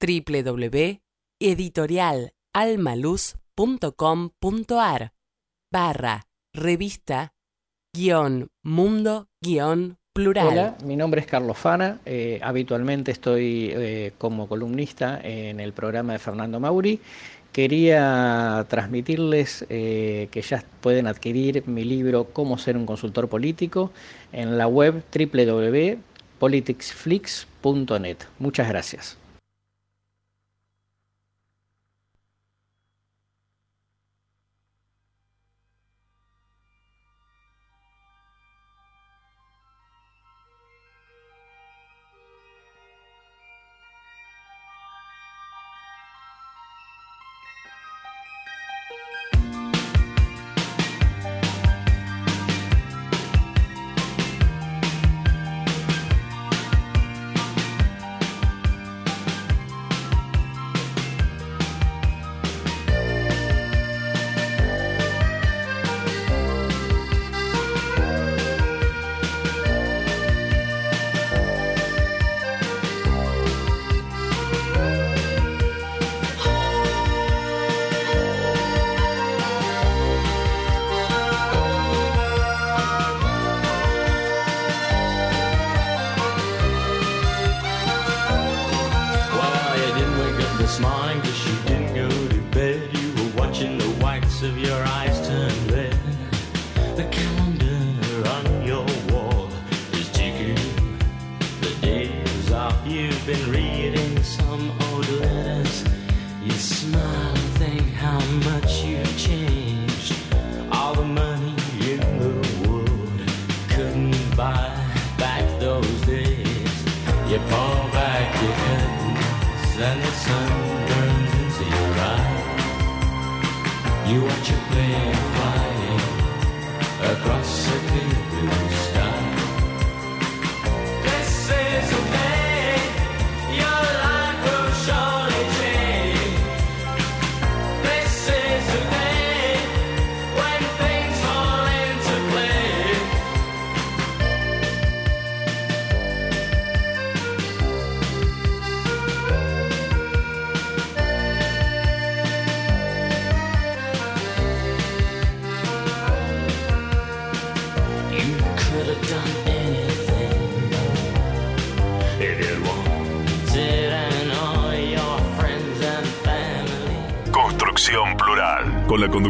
Speaker 14: www.editorialalmaluz.com.ar barra revista guion mundo guion plural.
Speaker 15: Hola, mi nombre es Carlos Fana. eh, habitualmente estoy eh, como columnista en el programa de Fernando Mauri. Quería transmitirles eh, que ya pueden adquirir mi libro Cómo ser un consultor político en la web www.politicsflix.net. Muchas gracias.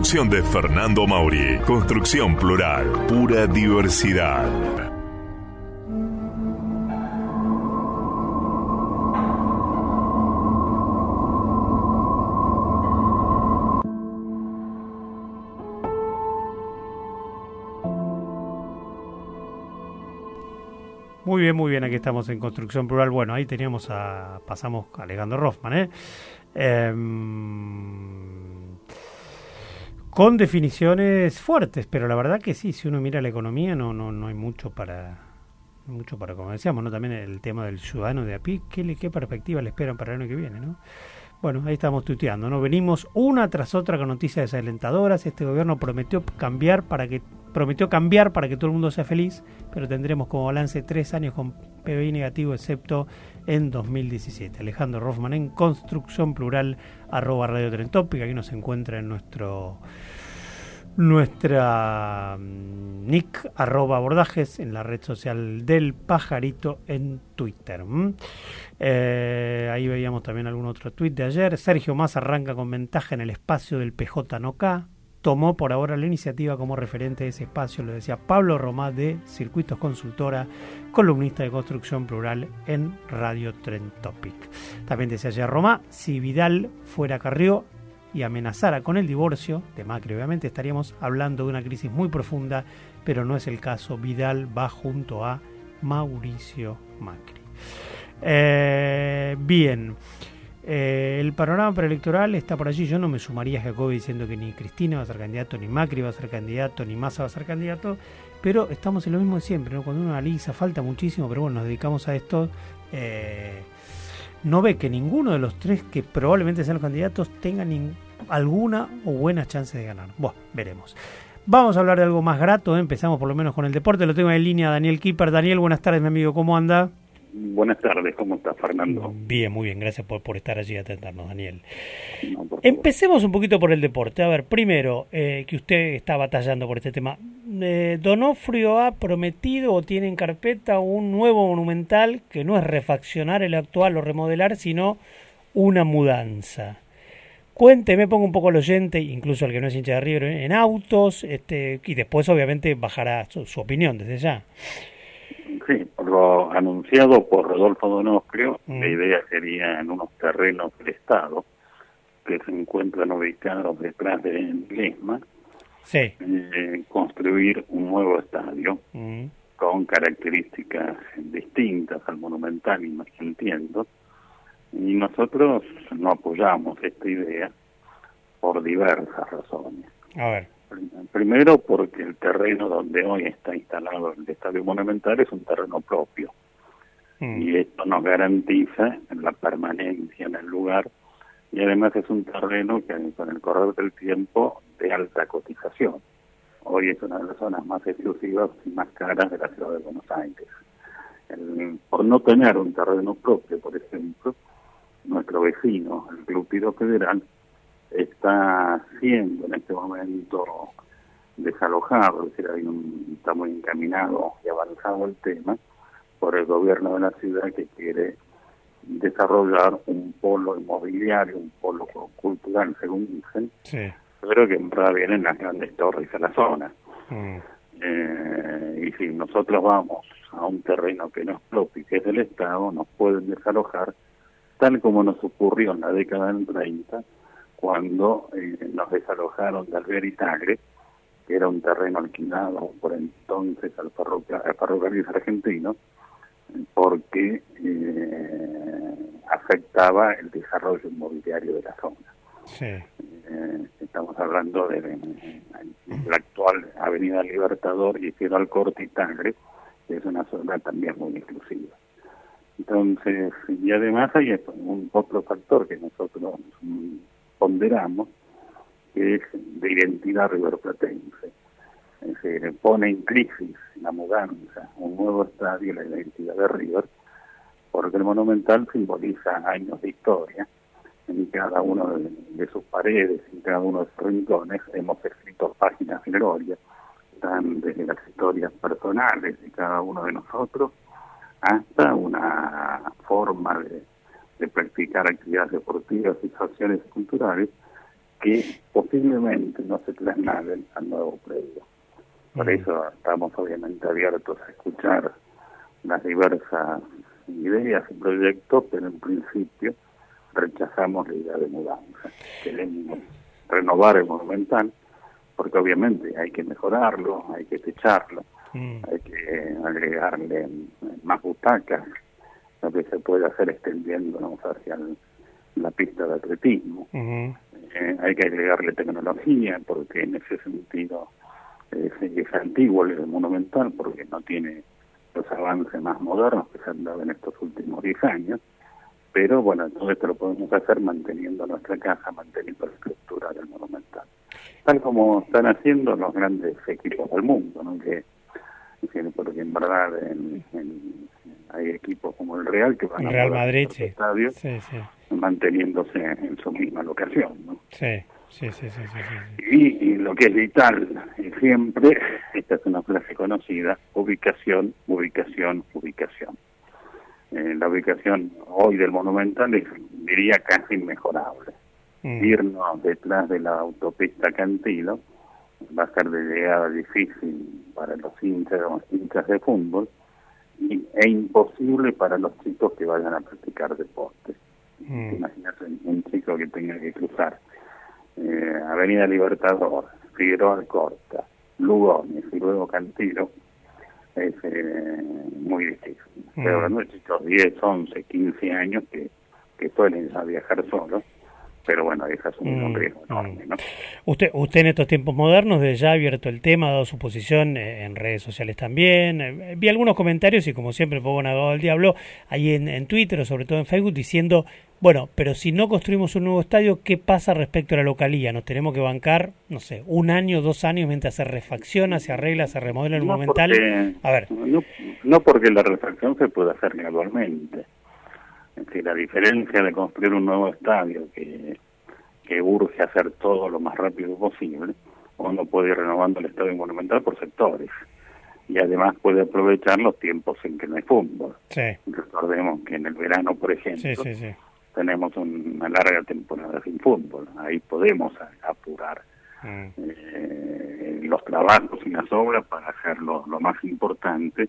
Speaker 1: De Fernando Mauri. Construcción Plural. Pura diversidad.
Speaker 3: Muy bien, muy bien, aquí estamos en Construcción Plural. Bueno, ahí teníamos a, pasamos a Alejandro Rothman, ¿eh? Em, con definiciones fuertes, pero la verdad que sí, si uno mira la economía no, no, no hay mucho para, mucho para, como decíamos, ¿no? También el tema del ciudadano de a pie, ¿qué, qué perspectiva le esperan para el año que viene, ¿no? Bueno, ahí estamos tuiteando, ¿no? Venimos una tras otra con noticias desalentadoras. Este gobierno prometió cambiar para que prometió cambiar para que todo el mundo sea feliz, pero tendremos como balance tres años con PBI negativo, excepto en 2017. Alejandro Rothman en Construcción Plural, arroba Radio Trentópica, aquí nos encuentra en nuestro nuestra mm, nick arroba abordajes en la red social del pajarito en Twitter. Eh, ahí veíamos también algún otro tuit de ayer. Sergio Más arranca con ventaja en el espacio del PJ Noca. Tomó por ahora la iniciativa como referente de ese espacio, lo decía Pablo Romá de Circuitos Consultora, columnista de construcción plural en Radio Trend Topic. También decía ayer Romá, si Vidal fuera Carrió, y amenazara con el divorcio de Macri, obviamente estaríamos hablando de una crisis muy profunda, pero no es el caso. Vidal va junto a Mauricio Macri. Eh, bien, Eh, el panorama preelectoral está por allí. Yo no me sumaría a Jacobi diciendo que ni Cristina va a ser candidato, ni Macri va a ser candidato, ni Massa va a ser candidato, pero estamos en lo mismo de siempre. ¿no? Cuando uno analiza, falta muchísimo, pero bueno, nos dedicamos a esto. eh, no ve que ninguno de los tres que probablemente sean los candidatos tenga alguna o buenas chances de ganar. Bueno, veremos. Vamos a hablar de algo más grato. ¿eh? Empezamos por lo menos con el deporte. Lo tengo en línea Daniel Kipper. Daniel, buenas tardes, mi amigo. ¿Cómo anda?
Speaker 16: Buenas tardes, ¿cómo estás, Fernando?
Speaker 3: Bien, muy bien. Gracias por, por estar allí y atendernos, Daniel. Empecemos un poquito por el deporte. A ver, primero, eh, que usted está batallando por este tema. Eh, Donofrio ha prometido o tiene en carpeta un nuevo monumental que no es refaccionar el actual o remodelar, sino una mudanza. Cuénteme, pongo un poco al oyente, incluso al que no es hincha de River, en autos, este, y después obviamente bajará su, su opinión desde ya.
Speaker 16: Sí, lo anunciado por Rodolfo Donofrio,
Speaker 3: Mm.
Speaker 16: la idea sería en unos terrenos del Estado que se encuentran ubicados detrás de Lesma,
Speaker 3: Sí.
Speaker 16: eh, construir un nuevo estadio
Speaker 3: Mm.
Speaker 16: con características distintas al monumental, y más que entiendo, y nosotros no apoyamos esta idea por diversas razones.
Speaker 3: A ver.
Speaker 16: Primero porque el terreno donde hoy está instalado el Estadio Monumental es un terreno propio y esto nos garantiza la permanencia en el lugar y además es un terreno que con el correr del tiempo de alta cotización. Hoy es una de las zonas más exclusivas y más caras de la ciudad de Buenos Aires. El- por no tener un terreno propio, por ejemplo, nuestro vecino, el Club Tiro Federal, está siendo en este momento desalojado, es decir, hay un- está muy encaminado y avanzado el tema por el gobierno de la ciudad que quiere desarrollar un polo inmobiliario, un polo cultural, según dicen,
Speaker 3: Sí.
Speaker 16: pero que en vienen las grandes torres a la zona.
Speaker 3: Mm.
Speaker 16: Eh, y si nosotros vamos a un terreno que no es propio y que es del Estado, nos pueden desalojar, tal como nos ocurrió en la década del 30, cuando eh, nos desalojaron de Alvear y Tagle, que era un terreno alquilado por entonces al, ferroca- al ferrocarril argentino, porque eh, afectaba el desarrollo inmobiliario de la zona.
Speaker 3: Sí.
Speaker 16: Eh, estamos hablando de, de la actual Avenida Libertador y Ciudad Corte y Tangre, que es una zona también muy inclusiva. Entonces, y además hay un otro factor que nosotros ponderamos, que es de identidad riverplatense. Decir, pone en crisis la mudanza, un nuevo estadio, la identidad de River, porque el Monumental simboliza años de historia. En cada uno de, sus paredes, en cada uno de sus rincones, hemos escrito páginas de gloria, están desde las historias personales de cada uno de nosotros hasta una forma de, de practicar actividades deportivas y sociales y culturales que posiblemente no se trasladen al nuevo predio. Por eso estamos obviamente abiertos a escuchar las diversas ideas y proyectos, pero en principio rechazamos la idea de mudanza. Queremos renovar el monumental, porque obviamente hay que mejorarlo, hay que techarlo, hay que agregarle más butacas, lo que se puede hacer extendiéndonos hacia el- la pista de atletismo. Eh, hay que agregarle tecnología, porque en ese sentido es antiguo el monumental, porque no tiene los avances más modernos que se han dado en estos últimos 10 años. Pero bueno, todo esto lo podemos hacer manteniendo nuestra casa, manteniendo la estructura del monumental. Tal como están haciendo los grandes equipos del mundo, ¿no? que porque en verdad en- en- hay equipos como el Real que van a
Speaker 3: Real
Speaker 16: poder
Speaker 3: Madrid, sí.
Speaker 16: estadios
Speaker 3: Sí, sí.
Speaker 16: manteniéndose en su misma locación. ¿no?
Speaker 3: Sí, sí, sí, sí.
Speaker 16: Y, y lo que es vital siempre, esta es una frase conocida, ubicación, ubicación, ubicación. Eh, la ubicación hoy del Monumental es, diría, casi inmejorable.
Speaker 3: Mm.
Speaker 16: Irnos detrás de la autopista Cantilo va a ser de llegada difícil para los hinchas, los hinchas de fútbol e imposible para los chicos que vayan a practicar deporte.
Speaker 3: Mm.
Speaker 16: Imagínate un- chico que tenga que cruzar eh, Avenida Libertador, Figueroa Alcorta, Lugones y luego Cantilo, es eh, muy difícil.
Speaker 3: Mm.
Speaker 16: Pero hablando de chicos 10, 11, 15 años que, que suelen viajar solos, pero bueno, es asumir un
Speaker 3: Mm,
Speaker 16: riesgo enorme, ¿no?
Speaker 3: Usted, usted en estos tiempos modernos de ya ha abierto el tema, ha dado su posición eh, en redes sociales también. Eh, vi algunos comentarios y como siempre pongo un abogado del diablo ahí en, en Twitter o sobre todo en Facebook diciendo, bueno, pero si no construimos un nuevo estadio, ¿qué pasa respecto a la localía? Nos tenemos que bancar, no sé, un año, dos años mientras se refacciona, se arregla, se remodela el
Speaker 16: No
Speaker 3: monumental.
Speaker 16: porque-
Speaker 3: A ver,
Speaker 16: No, no porque la refacción se puede hacer gradualmente. Decir, la diferencia de construir un nuevo estadio que, que urge hacer todo lo más rápido posible, uno puede ir renovando el estadio monumental por sectores. Y además puede aprovechar los tiempos en que no hay fútbol.
Speaker 3: sí,
Speaker 16: Recordemos que en el verano, por ejemplo,
Speaker 3: sí, sí, sí.
Speaker 16: tenemos una larga temporada sin fútbol. Ahí podemos apurar
Speaker 3: Mm.
Speaker 16: eh, los trabajos y las obras para hacerlo lo más importante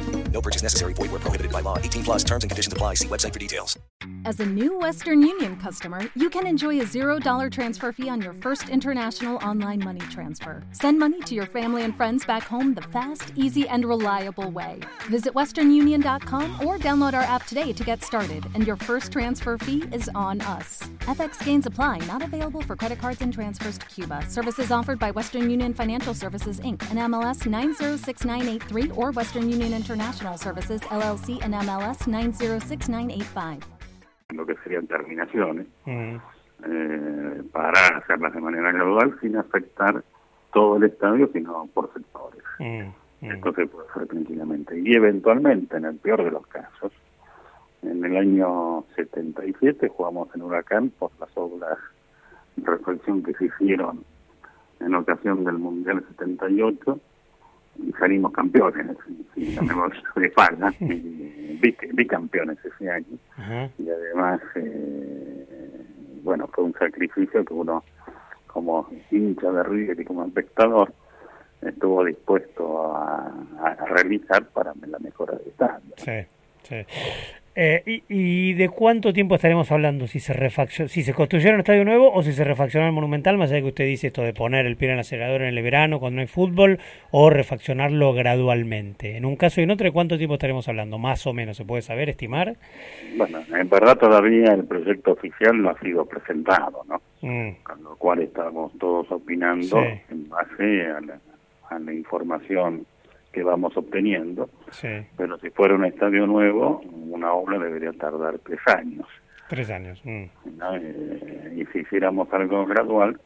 Speaker 5: No purchase necessary. Void where prohibited by law. 18 plus terms and conditions apply. See website for details.
Speaker 17: As a new Western Union customer, you can enjoy a $0 transfer fee on your first international online money transfer. Send money to your family and friends back home the fast, easy, and reliable way. Visit westernunion.com or download our app today to get started, and your first transfer fee is on us. FX gains apply, not available for credit cards and transfers to Cuba. Services offered by Western Union Financial Services Inc. and MLS 906983 or Western Union International Services LLC and MLS 906985.
Speaker 16: lo que serían terminaciones
Speaker 3: Mm.
Speaker 16: eh, para hacerlas de manera gradual sin afectar todo el estadio sino por sectores
Speaker 3: Mm.
Speaker 16: esto se puede hacer tranquilamente y eventualmente en el peor de los casos en el año 77 jugamos en Huracán por las obras de reflexión que se hicieron en ocasión del Mundial 78 y salimos campeones, falla, y bic- bicampeones ese año
Speaker 3: Ajá.
Speaker 16: y además eh, bueno, fue un sacrificio que uno, como hincha de River y como espectador, estuvo dispuesto a, a realizar para la mejora del estadio.
Speaker 3: Sí, sí. Eh, y, y, de cuánto tiempo estaremos hablando? Si se si se construyera un estadio nuevo o si se refaccionó el Monumental, más allá de que usted dice esto de poner el pie en el acelerador en el verano cuando no hay fútbol, o refaccionarlo gradualmente. En un caso y en otro, ¿de cuánto tiempo estaremos hablando? Más o menos, ¿se puede saber, estimar?
Speaker 16: Bueno, en verdad todavía el proyecto oficial no ha sido presentado, ¿no?
Speaker 3: Mm.
Speaker 16: Con lo cual estamos todos opinando
Speaker 3: Sí.
Speaker 16: en base a la, a la información que vamos obteniendo.
Speaker 3: Sí,
Speaker 16: Pero si fuera un estadio nuevo, una obra debería tardar tres años.
Speaker 3: tres años. mm.
Speaker 16: ¿no? Eh, y si hiciéramos algo gradual,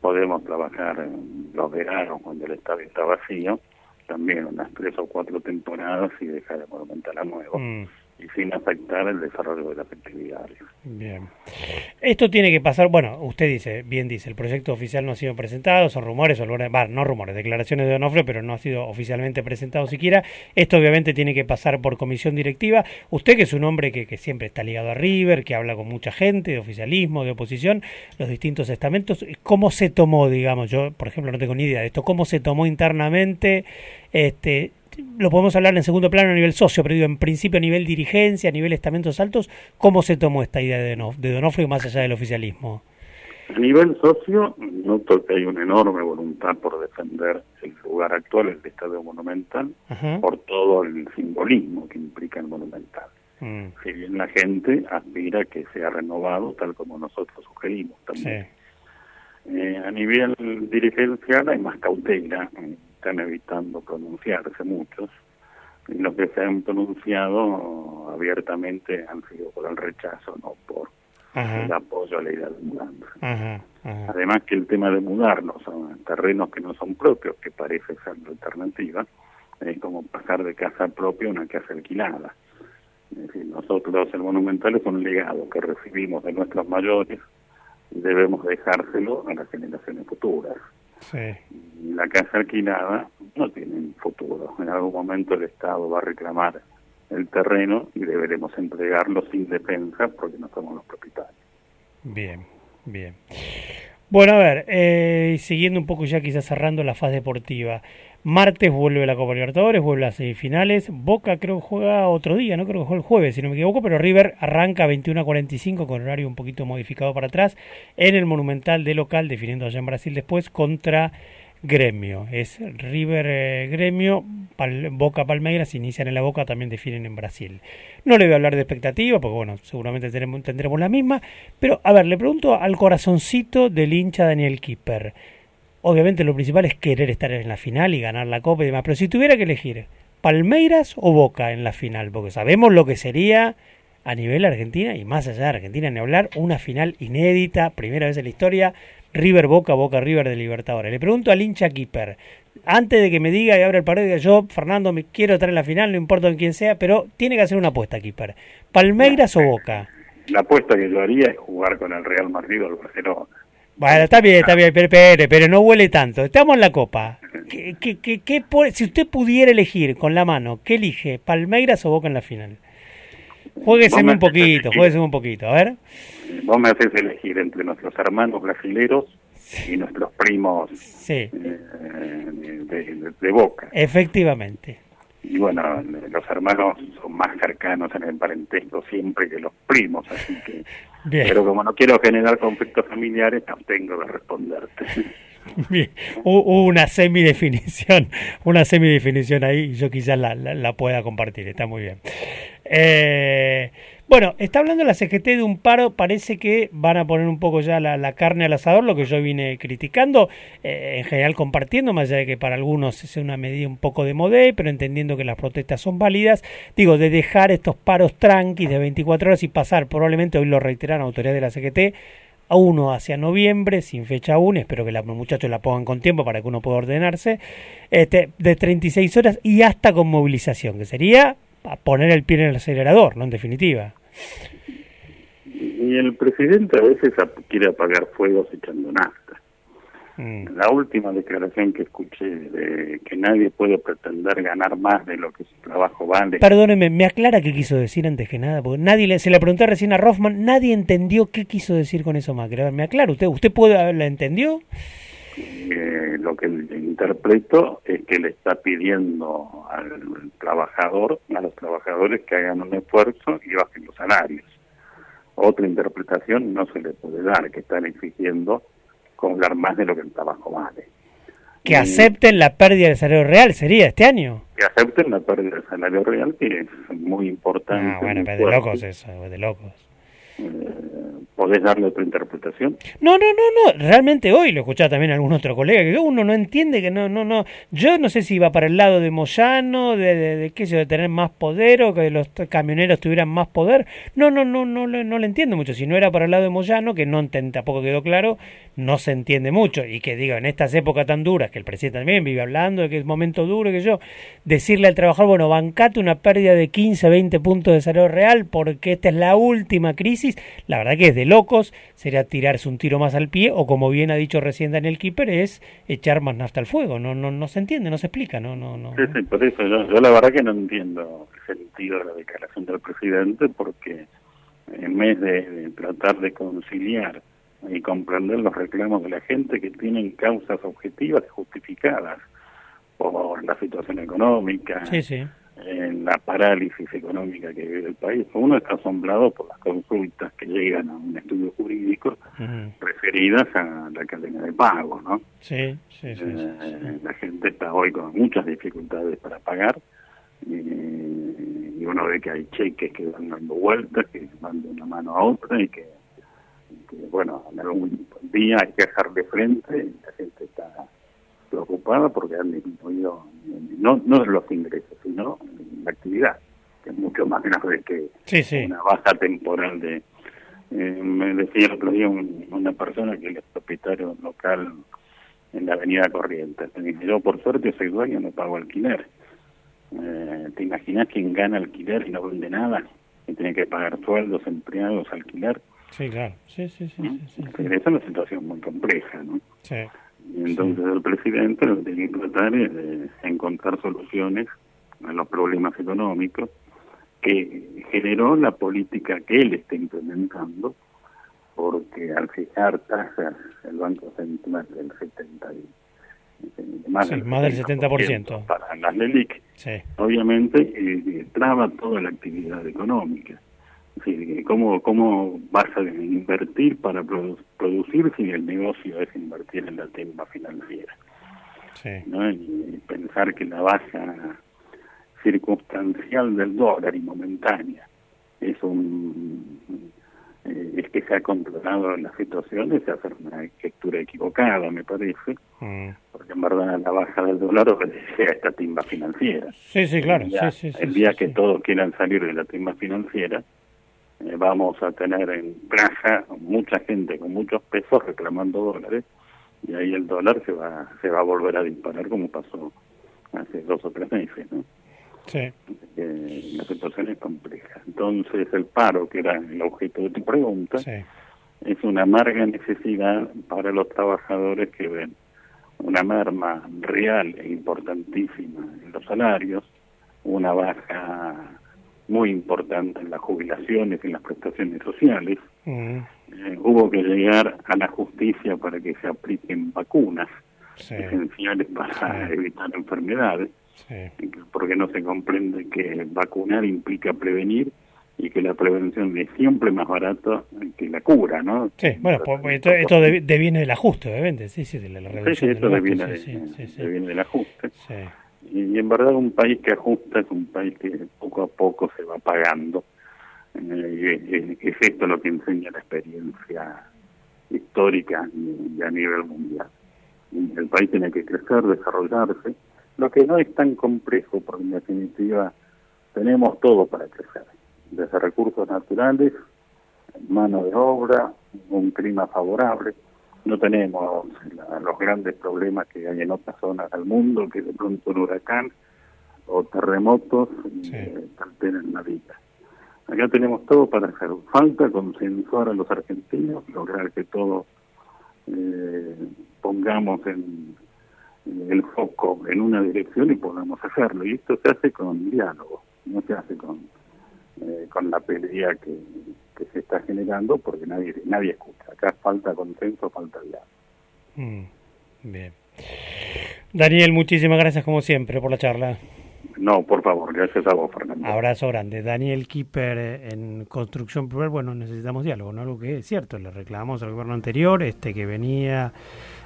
Speaker 16: podemos trabajar en los veranos cuando el estadio está vacío, también unas tres o cuatro temporadas y dejar el Monumental a nuevo.
Speaker 3: Mm.
Speaker 16: Y sin afectar el desarrollo de las actividades.
Speaker 3: Bien. Esto tiene que pasar, bueno, usted dice, bien dice, el proyecto oficial no ha sido presentado, son rumores, o bah, no rumores, declaraciones de Donofre, pero no ha sido oficialmente presentado siquiera. Esto obviamente tiene que pasar por comisión directiva. Usted que es un hombre que, que siempre está ligado a River, que habla con mucha gente, de oficialismo, de oposición, los distintos estamentos, ¿cómo se tomó, digamos, yo por ejemplo no tengo ni idea de esto, cómo se tomó internamente, este, lo podemos hablar en segundo plano a nivel socio, pero digo, en principio a nivel dirigencia, a nivel estamentos altos, ¿cómo se tomó esta idea de, Donof- de Donofrio más allá del oficialismo?
Speaker 16: A nivel socio, noto que hay una enorme voluntad por defender el lugar actual, el Estadio Monumental,
Speaker 3: Ajá.
Speaker 16: por todo el simbolismo que implica el Monumental.
Speaker 3: Mm,
Speaker 16: Si bien la gente aspira que sea renovado tal como nosotros sugerimos
Speaker 3: sí.
Speaker 16: también. Eh, a nivel dirigencial hay más cautela, eh, están evitando pronunciarse muchos, y los que se han pronunciado abiertamente han sido por el rechazo, no por el apoyo a la idea de mudanza. Además que el tema de mudarnos a terrenos que no son propios, que parece ser la alternativa, es como pasar de casa propia a una casa alquilada. Es decir, nosotros el Monumental es un legado que recibimos de nuestros mayores y debemos dejárselo a las generaciones futuras.
Speaker 3: Sí.
Speaker 16: Y la casa alquilada no tiene futuro. En algún momento el Estado va a reclamar el terreno y deberemos entregarlo sin defensa porque no somos los propietarios.
Speaker 3: Bien, bien. Bueno, a ver, eh, siguiendo un poco ya quizás cerrando la fase deportiva. Martes vuelve la Copa Libertadores, vuelve a las semifinales. Boca creo que juega otro día, no creo que juega el jueves, si no me equivoco, pero River arranca 21 a 45 con horario un poquito modificado para atrás en el Monumental de local, definiendo allá en Brasil después contra Gremio. Es River eh, Gremio, Boca Palmeiras, inician en la Boca, también definen en Brasil. No le voy a hablar de expectativa, porque bueno, seguramente tenemos, tendremos la misma, pero a ver, le pregunto al corazoncito del hincha Daniel Kipper. Obviamente lo principal es querer estar en la final y ganar la Copa y demás, pero si tuviera que elegir Palmeiras o Boca en la final, porque sabemos lo que sería a nivel Argentina y más allá de Argentina ni hablar, una final inédita, primera vez en la historia, River Boca, Boca River de Libertadores. Le pregunto al hincha Keeper, antes de que me diga y abra el pared, yo, Fernando, me quiero estar en la final, no importa en quién sea, pero tiene que hacer una apuesta, Keeper. ¿Palmeiras o Boca?
Speaker 16: La apuesta que yo haría es jugar con el Real Madrid o el Barcelona.
Speaker 3: Bueno, está bien, está bien, pero, pero, pero no huele tanto. Estamos en la Copa. ¿Qué, qué, qué, si usted pudiera elegir con la mano, ¿qué elige? ¿Palmeiras o Boca en la final? Juegueseme un poquito, juegueseme un poquito, a ver.
Speaker 16: Vos me haces elegir entre nuestros hermanos brasileros y nuestros primos
Speaker 3: Sí,
Speaker 16: eh, de, de- de Boca.
Speaker 3: efectivamente.
Speaker 16: Y bueno, los hermanos son más cercanos en el parentesco siempre que los primos, así que...
Speaker 3: Bien.
Speaker 16: Pero como no quiero generar conflictos familiares, no tengo que responderte.
Speaker 3: Bien, Hu- hubo una semidefinición, una semidefinición ahí, y yo quizás la, la, la pueda compartir, está muy bien. Eh, bueno, está hablando la CGT de un paro, parece que van a poner un poco ya la, carne al asador, lo que yo vine criticando, eh, en general compartiendo, más allá de que para algunos sea una medida un poco de modé, pero entendiendo que las protestas son válidas, digo, de dejar estos paros tranquis de 24 horas y pasar, probablemente hoy lo reiteran autoridades de la CGT, a uno hacia noviembre, sin fecha aún, espero que los muchachos la pongan con tiempo para que uno pueda ordenarse, este, de 36 horas y hasta con movilización, que sería a poner el pie en el acelerador, ¿no? En definitiva.
Speaker 16: Y el presidente a veces quiere apagar fuegos echando nafta.
Speaker 3: Mm.
Speaker 16: La última declaración que escuché de que nadie puede pretender ganar más de lo que su trabajo vale.
Speaker 3: Perdóneme, me aclara qué quiso decir antes que nada, porque nadie le, se le pregunté recién a Rothman, nadie entendió qué quiso decir con eso Macri. A ver, me aclara usted, ¿usted puede, la entendió?
Speaker 16: Eh, lo que interpreto es que le está pidiendo al trabajador, a los trabajadores que hagan un esfuerzo y bajen los salarios. Otra interpretación no se le puede dar, que están exigiendo cobrar más de lo que el trabajo vale.
Speaker 3: Que acepten la pérdida del salario real, sería este año.
Speaker 16: Que acepten la pérdida del salario real, que es muy importante.
Speaker 3: Ah, bueno, pero de locos eso, de locos.
Speaker 16: ¿Podés darle otra interpretación?
Speaker 3: No, no, no, no. Realmente hoy lo escuchaba también algún otro colega que uno no entiende que no, no, no. Yo no sé si iba para el lado de Moyano, de, de, de de tener más poder o que los camioneros tuvieran más poder. No, no, no, no, le- no le entiendo mucho. Si no era para el lado de Moyano, que no tampoco quedó claro, no se entiende mucho. Y que digo, en estas épocas tan duras, que el presidente también vive hablando de que es momento duro, que yo, decirle al trabajador, bueno, bancate una pérdida de 15, 20 puntos de salario real porque esta es la última crisis, la verdad que es de locos, sería tirarse un tiro más al pie o como bien ha dicho recién Daniel Kipper, es echar más nafta al fuego, no no no se entiende, no se explica, no no no.
Speaker 16: Sí, sí, por eso yo, yo la verdad que no entiendo el sentido de la declaración del presidente porque en vez de, de tratar de conciliar y comprender los reclamos de la gente que tienen causas objetivas y justificadas por la situación económica,
Speaker 3: Sí, sí.
Speaker 16: en la parálisis económica que vive el país. Uno está asombrado por las consultas que llegan a un estudio jurídico referidas a la cadena de pago, ¿no?
Speaker 3: Sí, sí, sí, sí,
Speaker 16: Eh, La gente está hoy con muchas dificultades para pagar y, y uno ve que hay cheques que van dando vueltas, que van de una mano a otra y que, bueno, en algún día hay que dejarle frente y la gente está preocupada porque han disminuido no, no los ingresos, sino la actividad, que es mucho más grave que
Speaker 3: Sí, sí.
Speaker 16: una baja temporal de... eh, me decía el otro día un- una persona que es propietario local en la avenida Corrientes. Me dice, yo por suerte soy dueño, no pago alquiler. Eh, ¿Te imaginas quien gana alquiler y no vende nada? Y tiene que pagar sueldos, empleados, alquiler.
Speaker 3: Sí, claro. Sí, sí, sí, sí, sí.
Speaker 16: Es una situación muy compleja, ¿no?
Speaker 3: Sí.
Speaker 16: Y entonces el presidente lo que tiene que tratar es de encontrar soluciones a los problemas económicos que generó la política que él está implementando, porque al fijar tasas el Banco Central del 70 y, eh, más,
Speaker 3: Sí,
Speaker 16: del
Speaker 3: más del 70%.
Speaker 16: para las LELIC,
Speaker 3: Sí.
Speaker 16: obviamente eh, traba toda la actividad económica. ¿Cómo, ¿cómo vas a invertir para produ- producir si el negocio es invertir en la timba financiera?
Speaker 3: Sí.
Speaker 16: ¿no? Y pensar que la baja circunstancial del dólar y momentánea es un eh, es que se ha controlado la situación es hacer una lectura equivocada me parece
Speaker 3: Mm.
Speaker 16: porque en verdad la baja del dólar obedece a esta timba financiera
Speaker 3: Sí, sí, claro.
Speaker 16: el día,
Speaker 3: Sí, sí, sí,
Speaker 16: el
Speaker 3: sí,
Speaker 16: día
Speaker 3: sí.
Speaker 16: que todos quieran salir de la timba financiera eh, vamos a tener en plaza mucha gente con muchos pesos reclamando dólares y ahí el dólar se va se va a volver a disparar como pasó hace dos o tres meses ¿no?
Speaker 3: Sí.
Speaker 16: Eh, la situación es compleja entonces el paro que era el objeto de tu pregunta es una amarga necesidad para los trabajadores que ven una merma real e importantísima en los salarios, una baja muy importante en las jubilaciones y en las prestaciones sociales.
Speaker 3: Mm.
Speaker 16: Eh, hubo que llegar a la justicia para que se apliquen vacunas
Speaker 3: Sí.
Speaker 16: esenciales para evitar enfermedades,
Speaker 3: Sí.
Speaker 16: porque no se comprende que vacunar implica prevenir y que la prevención es siempre más barato que la cura, ¿no?
Speaker 3: Sí, bueno, pues, pues, esto, esto devi- deviene del ajuste, obviamente, sí, sí, de la, la
Speaker 16: Sí, sí,
Speaker 3: reducción
Speaker 16: esto
Speaker 3: del
Speaker 16: deviene, de- deviene del ajuste.
Speaker 3: Sí.
Speaker 16: Y, en verdad un país que ajusta es un país que poco a poco se va pagando. Eh, y es, es esto lo que enseña la experiencia histórica y, a nivel mundial. El país tiene que crecer, desarrollarse, lo que no es tan complejo, porque en definitiva tenemos todo para crecer, desde recursos naturales, mano de obra, un clima favorable. No tenemos la- los grandes problemas que hay en otras zonas del mundo, que de pronto un huracán o terremotos eh, alteran la vida. Acá tenemos todo para hacer. Falta consensuar a los argentinos, lograr que todos eh, pongamos en, en el foco en una dirección y podamos hacerlo. Y esto se hace con diálogo, no se hace con, eh, con la pelea que, que se está generando porque nadie nadie escucha. Acá falta consenso, falta diálogo.
Speaker 3: Mm, bien. Daniel, muchísimas gracias como siempre por la charla.
Speaker 16: No, por favor, gracias a vos, Fernando.
Speaker 3: Abrazo grande. Daniel Kipper eh, en Construcción Plural. Bueno, necesitamos diálogo, ¿no? Algo que es cierto, le reclamamos al gobierno anterior, este que venía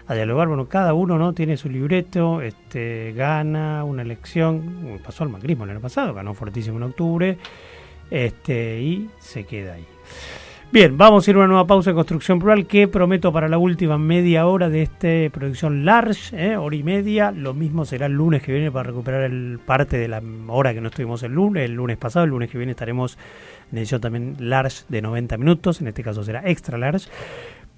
Speaker 3: a dialogar. Bueno, cada uno no tiene su libreto, este gana una elección, pasó al macrismo el año pasado, ganó fuertísimo en octubre, este y se queda ahí. Bien, vamos a ir a una nueva pausa de construcción plural que prometo para la última media hora de esta producción large, ¿eh? hora y media. Lo mismo será el lunes que viene para recuperar el parte de la hora que no estuvimos el lunes, el lunes pasado. El lunes que viene estaremos en edición también large de 90 minutos, en este caso será extra large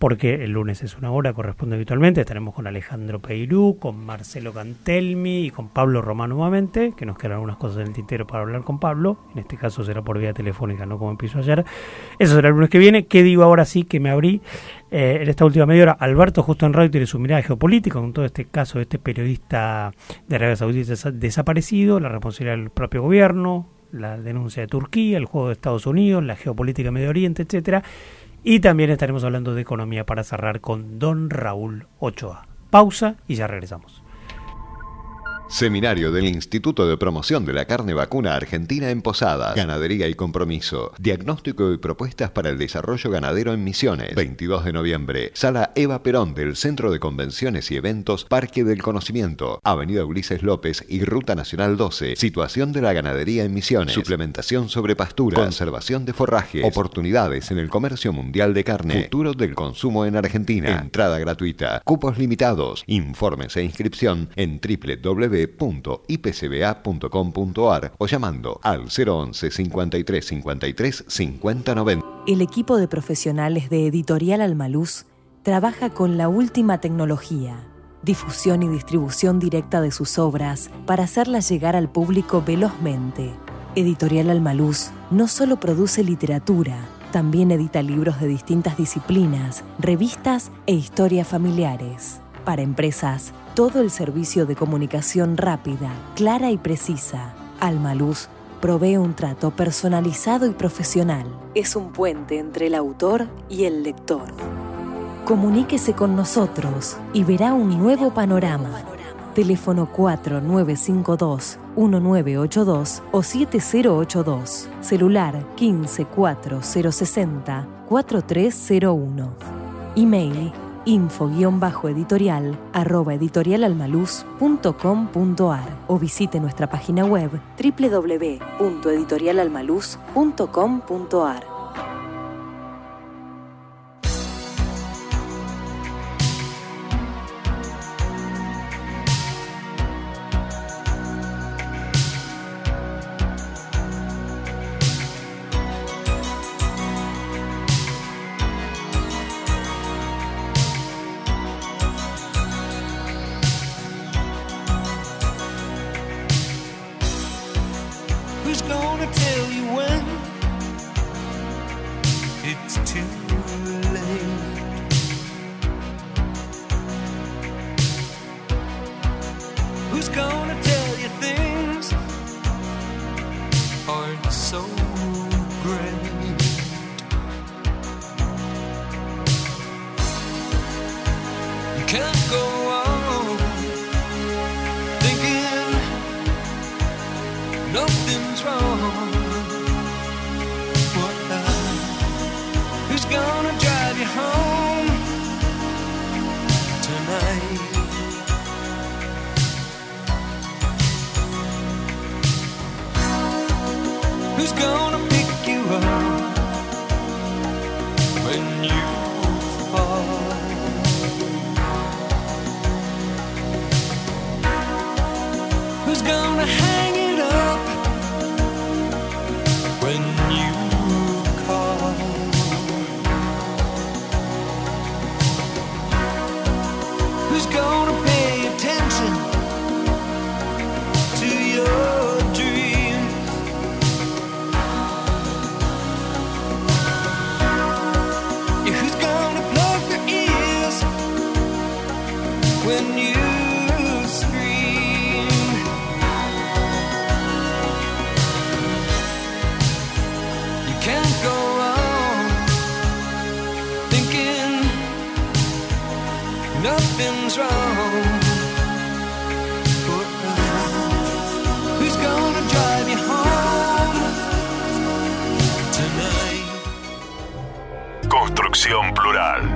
Speaker 3: porque el lunes es una hora, corresponde habitualmente. Estaremos con Alejandro Peirú, con Marcelo Cantelmi y con Pablo Román nuevamente, que nos quedan algunas cosas en el tintero para hablar con Pablo. En este caso será por vía telefónica, no como empezó ayer. Eso será el lunes que viene. ¿Qué digo ahora sí que me abrí eh, en esta última media hora? Alberto Justo en Radio tiene su mirada geopolítica con todo este caso de este periodista de Arabia Saudita desaparecido, la responsabilidad del propio gobierno, la denuncia de Turquía, el juego de Estados Unidos, la geopolítica Medio Oriente, etcétera y también estaremos hablando de economía para cerrar con don Raúl Ochoa. Pausa y ya regresamos.
Speaker 12: Seminario del Instituto de Promoción de la Carne Vacuna Argentina en Posadas. Ganadería y Compromiso. Diagnóstico y propuestas para el desarrollo ganadero en Misiones. 22 de noviembre. Sala Eva Perón del Centro de Convenciones y Eventos Parque del Conocimiento. Avenida Ulises López y Ruta Nacional 12. Situación de la ganadería en Misiones. Suplementación sobre pasturas. Conservación de forrajes. Oportunidades en el comercio mundial de carne. Futuro del consumo en Argentina. Entrada gratuita. Cupos limitados. Informes e inscripción en www www.ipcba.com.ar o llamando al 011 53 53 50 90.
Speaker 13: El equipo de profesionales de Editorial Almaluz trabaja con la última tecnología, difusión y distribución directa de sus obras para hacerlas llegar al público velozmente. Editorial Almaluz no solo produce literatura, también edita libros de distintas disciplinas, revistas e historias familiares. Para empresas, todo el servicio de comunicación rápida, clara y precisa. Almaluz provee un trato personalizado y profesional. Es un puente entre el autor y el lector. Comuníquese con nosotros y verá un nuevo panorama. Teléfono 4952-1982 o 7082. Celular 154060-4301. Email info-editorial arroba editorialalmaluz.com.ar o visite nuestra página web www.editorialalmaluz.com.ar.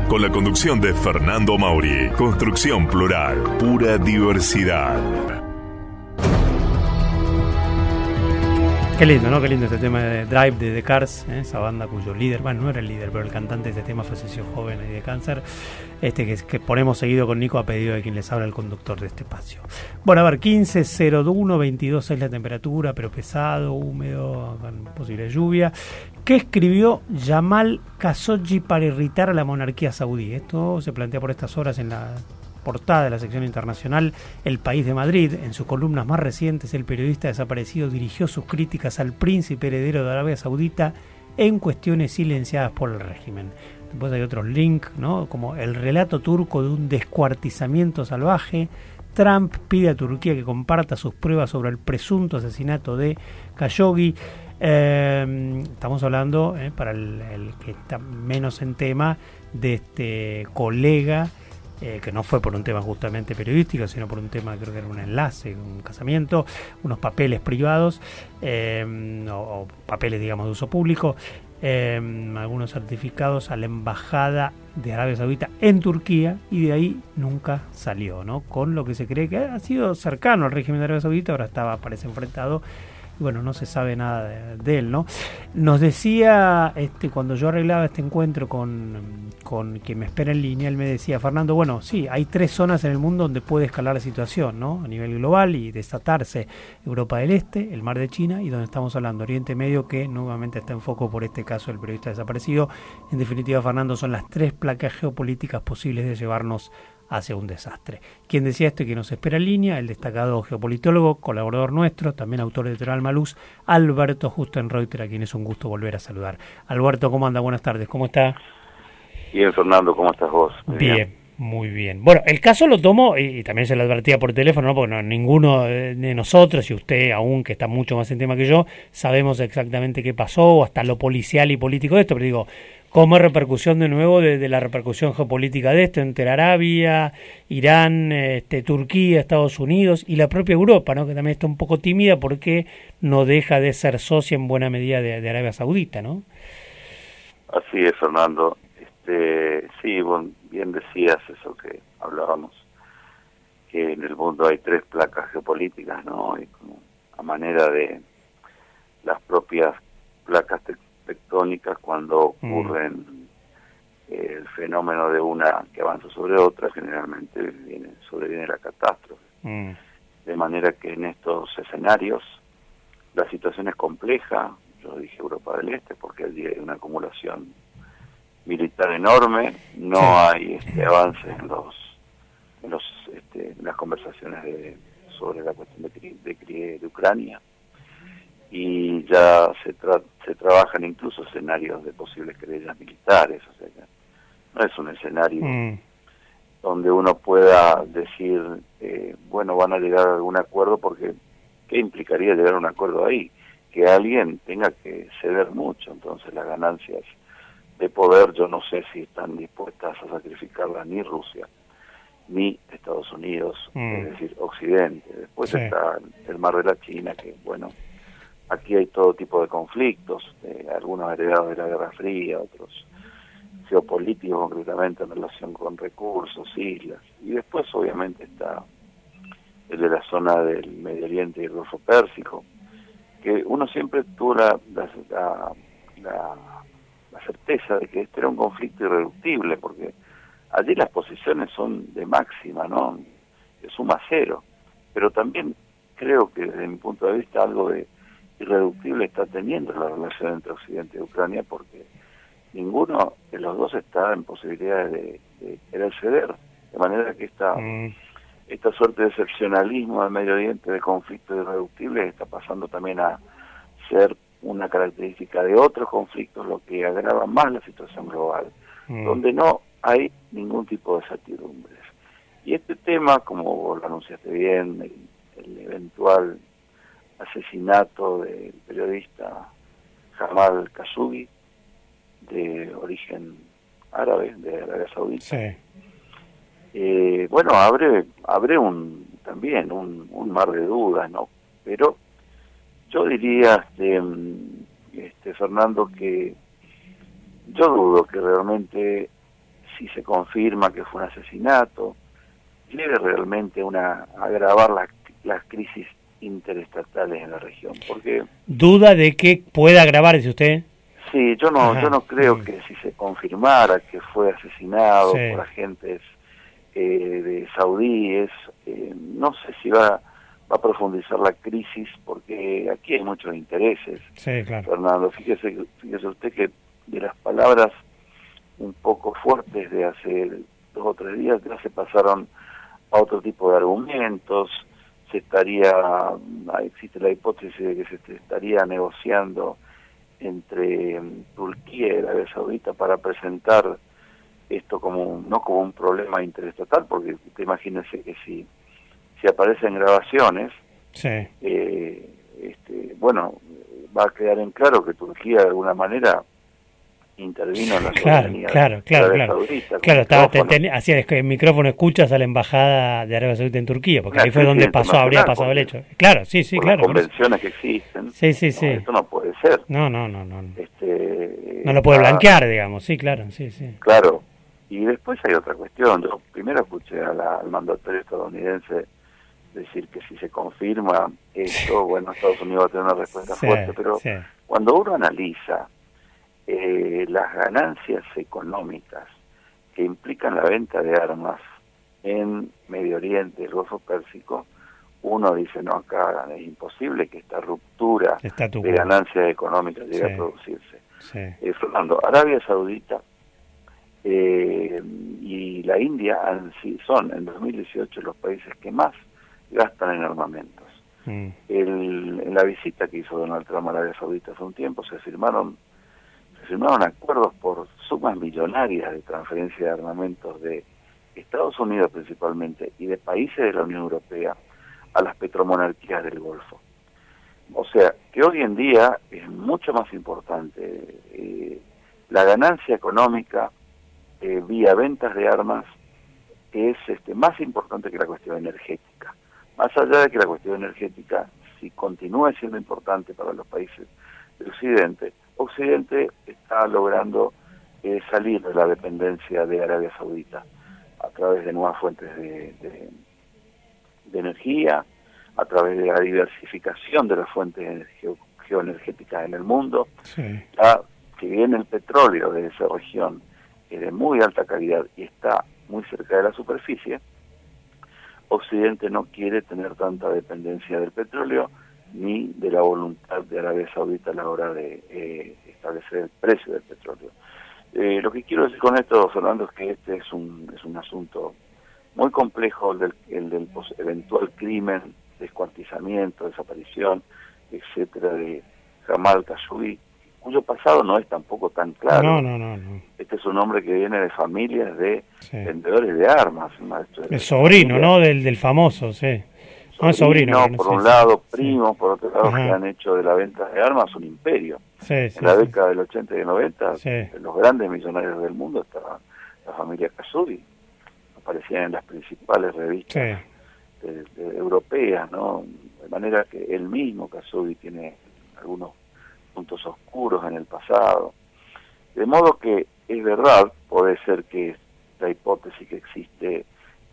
Speaker 1: Con la conducción de Fernando Mauri. Construcción Plural. Pura diversidad.
Speaker 3: Qué lindo, ¿no? Qué lindo este tema de Drive de The Cars, ¿eh? esa banda cuyo líder, bueno, no era el líder, pero el cantante de este tema falleció joven y de cáncer, este que, ponemos seguido con Nico a pedido de quien les habla el conductor de este espacio. Bueno, a ver, 15, 01, 22 es la temperatura, pero pesado, húmedo, con posible lluvia. ¿Qué escribió Yamal Khashoggi para irritar a la monarquía saudí? Esto se plantea por estas horas en la portada de la sección internacional El País de Madrid. En sus columnas más recientes, el periodista desaparecido dirigió sus críticas al príncipe heredero de Arabia Saudita en cuestiones silenciadas por el régimen. Después hay otros links, ¿no? como el relato turco de un descuartizamiento salvaje. Trump pide a Turquía que comparta sus pruebas sobre el presunto asesinato de Khashoggi. Eh, estamos hablando, eh, para el que está menos en tema, de este colega eh, que no fue por un tema justamente periodístico, sino por un tema, creo que era un enlace, un casamiento, unos papeles privados eh, o, papeles, digamos, de uso público, eh, algunos certificados a la embajada de Arabia Saudita en Turquía y de ahí nunca salió, ¿no? Con lo que se cree que ha sido cercano al régimen de Arabia Saudita, ahora estaba, parece enfrentado bueno, no se sabe nada de, él, ¿no? Nos decía, este, cuando yo arreglaba este encuentro con, con quien me espera en línea, él me decía, Fernando, bueno, sí, hay tres zonas en el mundo donde puede escalar la situación, ¿no? A nivel global y desatarse Europa del Este, el Mar de China y donde estamos hablando, Oriente Medio, que nuevamente está en foco por este caso del periodista desaparecido. En definitiva, Fernando, son las tres placas geopolíticas posibles de llevarnos hacia un desastre. Quien decía esto y que nos espera en línea, el destacado geopolitólogo, colaborador nuestro, también autor de Editorial Maluz, Alberto Justen-Reuter, a quien es un gusto volver a saludar. Alberto, ¿cómo anda? Buenas tardes, ¿cómo está?
Speaker 18: Bien, Fernando, ¿cómo estás vos?
Speaker 3: Bien, muy bien. Bueno, el caso lo tomo, y, también se lo advertía por teléfono, ¿no? porque no, ninguno eh, de nosotros, y usted aún que está mucho más en tema que yo, sabemos exactamente qué pasó, hasta lo policial y político de esto, pero digo, como repercusión de nuevo de, la repercusión geopolítica de esto entre Arabia, Irán, este, Turquía, Estados Unidos y la propia Europa, ¿no? que también está un poco tímida porque no deja de ser socia en buena medida de, Arabia Saudita, ¿no?
Speaker 18: Así es, Fernando. Este, sí, bueno, bien decías eso que hablábamos, que en el mundo hay tres placas geopolíticas, ¿no? Y como a manera de las propias placas tectónicas cuando ocurren mm. eh, el fenómeno de una que avanza sobre otra, generalmente viene, sobreviene la catástrofe. Mm. De manera que en estos escenarios la situación es compleja, yo dije Europa del Este porque allí hay una acumulación militar enorme, no hay este avance en los en los este, en las conversaciones de, sobre la cuestión de, de, de Ucrania y ya se, tra se trabajan incluso escenarios de posibles querellas militares, o sea que no es un escenario mm. donde uno pueda decir, eh, bueno, van a llegar a algún acuerdo porque ¿qué implicaría llegar a un acuerdo ahí? Que alguien tenga que ceder mucho, entonces las ganancias de poder yo no sé si están dispuestas a sacrificarlas ni Rusia ni Estados Unidos, mm. es decir, Occidente. Después sí. está el mar de la China, que bueno, aquí hay todo tipo de conflictos, eh, algunos heredados de la Guerra Fría, otros geopolíticos concretamente en relación con recursos, islas. Y después obviamente está el de la zona del Medio Oriente y el Golfo Pérsico, que uno siempre tuvo la, la, la, certeza de que este era un conflicto irreductible, porque allí las posiciones son de máxima, ¿no? De suma cero. Pero también creo que desde mi punto de vista algo de irreductible está teniendo la relación entre Occidente y Ucrania porque ninguno de los dos está en posibilidades de, de querer ceder. De manera que esta, mm. esta suerte de excepcionalismo del Medio Oriente, de conflictos irreductibles, está pasando también a ser una característica de otros conflictos, lo que agrava más la situación global, mm. donde no hay ningún tipo de certidumbres. Y este tema, como vos lo anunciaste bien, el, el eventual asesinato del periodista Jamal Khashoggi, de origen árabe, de Arabia Saudita.
Speaker 3: Sí.
Speaker 18: Eh, bueno, abre, abre un, también un, un mar de dudas, ¿no? Pero yo diría, este, este, Fernando, que yo dudo que realmente, si se confirma que fue un asesinato, lleve realmente una, a agravar la- las crisis interestatales en la región. Porque
Speaker 3: Duda de que pueda agravar, dice usted.
Speaker 18: Sí, yo no,
Speaker 3: Ajá.
Speaker 18: Yo no creo que si se confirmara que fue asesinado
Speaker 3: Sí.
Speaker 18: por agentes eh, de saudíes, eh, no sé si va, va a profundizar la crisis porque aquí hay muchos intereses.
Speaker 3: Sí, claro.
Speaker 18: Fernando, fíjese, fíjese usted que de las palabras un poco fuertes de hace dos o tres días ya se pasaron a otro tipo de argumentos, se estaría, ah, existe la hipótesis de que se estaría negociando entre mm, Turquía y Arabia Saudita para presentar esto como un- no como un problema interestatal, porque usted imagínese que si, si aparecen grabaciones,
Speaker 3: Sí.
Speaker 18: eh, este, bueno, va a quedar en claro que Turquía de alguna manera intervino en la
Speaker 3: Claro,
Speaker 18: soberanía
Speaker 3: claro, claro, claro.
Speaker 18: Saudita.
Speaker 3: Claro, estaba, te- así es que el micrófono escuchas a la embajada de Arabia Saudita en Turquía, porque ahí fue donde pasó, habría pasado el hecho. Claro, sí, sí,
Speaker 18: por
Speaker 3: claro.
Speaker 18: las
Speaker 3: eso.
Speaker 18: convenciones que existen.
Speaker 3: Sí, sí,
Speaker 18: No,
Speaker 3: sí.
Speaker 18: esto no puede ser.
Speaker 3: No, no, no, no.
Speaker 18: Este,
Speaker 3: No lo puede
Speaker 18: está-
Speaker 3: blanquear, digamos, sí, claro, sí, sí.
Speaker 18: Claro. Y después hay otra cuestión. Yo primero escuché a la- al mandatario estadounidense decir que si se confirma esto, bueno, Estados Unidos va a tener una respuesta
Speaker 3: Sí,
Speaker 18: fuerte, pero
Speaker 3: sí.
Speaker 18: cuando uno analiza eh, las ganancias económicas que implican la venta de armas en Medio Oriente, el Golfo Pérsico, uno dice, no, acá es imposible que esta ruptura de ganancias económicas llegue
Speaker 3: Sí.
Speaker 18: a producirse.
Speaker 3: Sí.
Speaker 18: Eh, Fernando, Arabia Saudita eh, y la India han, son en 2018 los países que más gastan en armamentos.
Speaker 3: Mm.
Speaker 18: El- en la visita que hizo Donald Trump a Arabia Saudita hace un tiempo se firmaron se firmaron acuerdos por sumas millonarias de transferencia de armamentos de Estados Unidos principalmente y de países de la Unión Europea a las petromonarquías del Golfo. O sea, que hoy en día es mucho más importante eh, la ganancia económica eh, vía ventas de armas es este, más importante que la cuestión energética. Más allá de que la cuestión energética, si continúa siendo importante para los países del Occidente, Occidente está logrando eh, salir de la dependencia de Arabia Saudita a través de nuevas fuentes de, de- de energía, a través de la diversificación de las fuentes geo- geoenergéticas en el mundo,
Speaker 3: Sí.
Speaker 18: ya que bien el petróleo de esa región es de muy alta calidad y está muy cerca de la superficie, Occidente no quiere tener tanta dependencia del petróleo ni de la voluntad de Arabia Saudita a la hora de eh, establecer el precio del petróleo. Eh, lo que quiero decir con esto, Fernando, es que este es un, es un asunto muy complejo, el del, el del eventual crimen, descuartizamiento, desaparición, etcétera, de Jamal Khashoggi, cuyo pasado no es tampoco tan claro.
Speaker 3: No, no, no, no.
Speaker 18: Este es un hombre que viene de familias de
Speaker 3: Sí.
Speaker 18: vendedores de armas. maestro de
Speaker 3: El sobrino,
Speaker 18: familia.
Speaker 3: ¿no? Del, del famoso, sí. No es sobrino.
Speaker 18: Por
Speaker 3: sí,
Speaker 18: un
Speaker 3: sí.
Speaker 18: lado, primos, por otro lado,
Speaker 3: Ajá.
Speaker 18: que han hecho de la venta de armas un imperio.
Speaker 3: Sí,
Speaker 18: en la década del 80 y del 90,
Speaker 3: Sí.
Speaker 18: de los grandes millonarios del mundo estaba la familia Khashoggi. Aparecían en las principales revistas de- de- europeas, ¿no? De manera que él mismo, Khashoggi, tiene algunos puntos oscuros en el pasado. De modo que es verdad, puede ser que la hipótesis que existe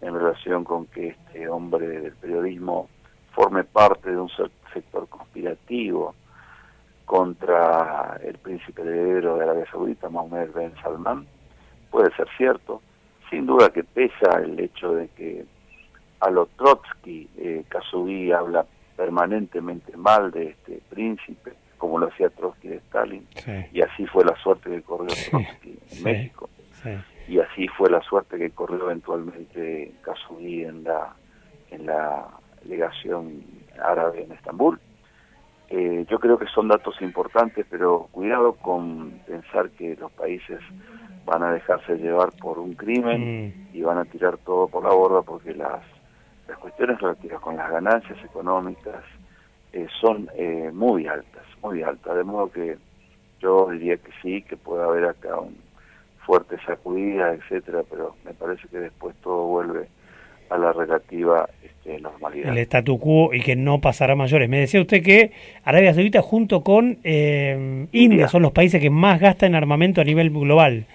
Speaker 18: en relación con que este hombre del periodismo forme parte de un se- sector conspirativo contra el príncipe heredero de Arabia Saudita, Mohammed Ben Salman, puede ser cierto. Sin duda que pesa el hecho de que a lo Trotsky, eh, habla permanentemente mal de este príncipe, como lo hacía Trotsky de Stalin,
Speaker 3: Sí.
Speaker 18: y así fue la suerte que corrió Trotsky en
Speaker 3: sí.
Speaker 18: México,
Speaker 3: Sí.
Speaker 18: Y así fue la suerte que corrió eventualmente Khashoggi en la, en la legación árabe en Estambul. Eh, yo creo que son datos importantes, pero cuidado con pensar que los países van a dejarse llevar por un crimen y van a tirar todo por la borda porque las, las cuestiones relativas con las ganancias económicas eh, son eh, muy altas, muy altas, de modo que yo diría que sí, que puede haber acá un fuerte sacudida, etcétera, pero me parece que después todo vuelve a la relativa este, normalidad.
Speaker 3: el statu quo y que no pasará mayores. Me decía usted que Arabia Saudita junto con eh, India son los países que más gastan en armamento a nivel global.